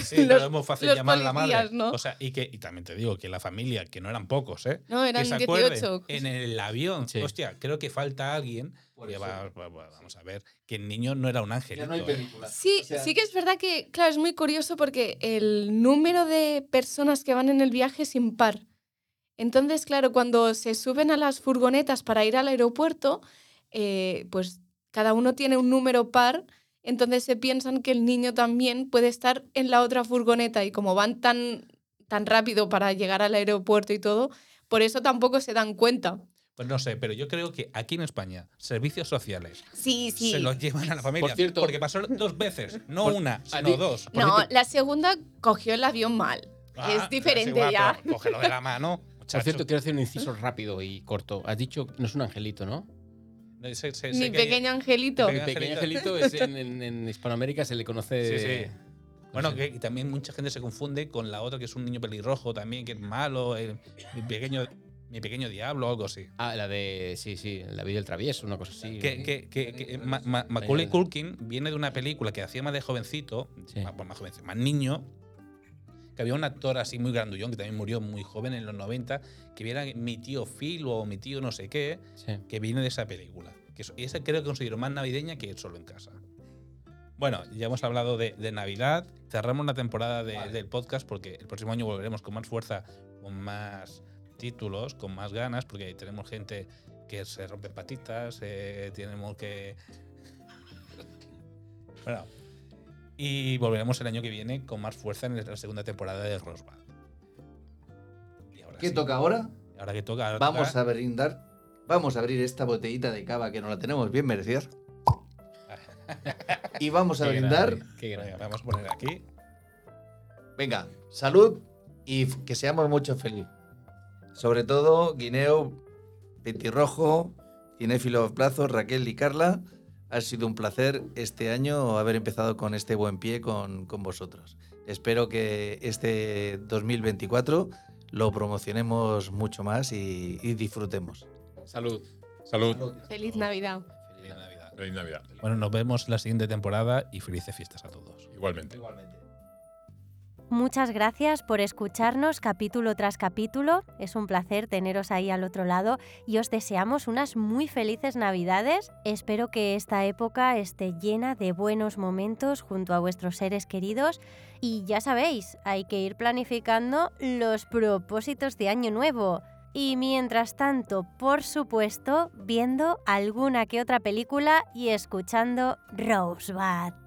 Sí, <laughs> los- es muy fácil llamar a la madre. policías, ¿no? O sea, y que y también te digo que la familia, que no eran pocos, ¿eh? No, eran que se 18. acuerden en el avión. Sí. Hostia, creo que falta alguien. Por que eso. va- va- va- vamos a ver, que el niño no era un angelito. ¿eh? película. Sí, O sea- sí que es verdad que, claro, es muy curioso porque el número de personas que van en el viaje es impar. Entonces, claro, cuando se suben a las furgonetas para ir al aeropuerto, eh, pues cada uno tiene un número par, entonces se piensan que el niño también puede estar en la otra furgoneta y como van tan, tan rápido para llegar al aeropuerto y todo, por eso tampoco se dan cuenta. Pues no sé, pero yo creo que aquí en España, servicios sociales Sí, sí. se los llevan a la familia. Por cierto- porque pasó dos veces, no Por- una, sino ti- dos. No, la segunda cogió el avión mal. Ah, es diferente ya. Cógelo de la mano. Por cierto, quiero hacer un inciso rápido y corto. Has dicho que no es un angelito, ¿no? No, sé- sé- sé Mi que- pequeño angelito. Mi pequeño angelito es en, en- en Hispanoamérica se le conoce. Sí, sí. Bueno, que y también mucha gente se confunde con la otra que es un niño pelirrojo también, que es malo, el- mi pequeño mi pequeño diablo o algo así. Ah, la de. Sí, sí, la vida del travieso, una cosa así. Que, que, que, que Ma- Ma- Macaulay Culkin viene de una película que hacía más de jovencito, Sí. más, más jovencito, más niño, que había un actor así muy grandullón que también murió muy joven en los 90, que viera mi tío Phil o mi tío no sé qué, Sí. que viene de esa película. Que esa creo que considero más navideña que solo en casa. Bueno, ya hemos hablado de, de Navidad. Cerramos la temporada de- del podcast porque el próximo año volveremos con más fuerza, con más títulos, con más ganas, porque tenemos gente que se rompe patitas, eh, tenemos que... <laughs> Bueno, y volveremos el año que viene con más fuerza en la segunda temporada de ahora ¿Qué sí, toca ahora? Ahora que toca... ahora Vamos toca- a brindar. Vamos a abrir esta botellita de cava que nos la tenemos bien merecida. <laughs> Y vamos a Qué brindar. Qué vamos a poner aquí. Venga, salud y que seamos mucho felices. Sobre todo, Guineo, Petirrojo, Cinéfilo Plazos, Raquel y Carla. Ha sido un placer este año haber empezado con este buen pie con, con vosotros. Espero que este 2024 lo promocionemos mucho más y, y disfrutemos. Salud. Salud. Feliz Navidad. Feliz Navidad. Feliz Navidad. Bueno, nos vemos la siguiente temporada y felices fiestas a todos. Igualmente. Muchas gracias por escucharnos capítulo tras capítulo. Es un placer teneros ahí al otro lado y os deseamos unas muy felices Navidades. Espero que esta época esté llena de buenos momentos junto a vuestros seres queridos y ya sabéis, hay que ir planificando los propósitos de Año Nuevo. Y mientras tanto, por supuesto, viendo alguna que otra película y escuchando Rosebud.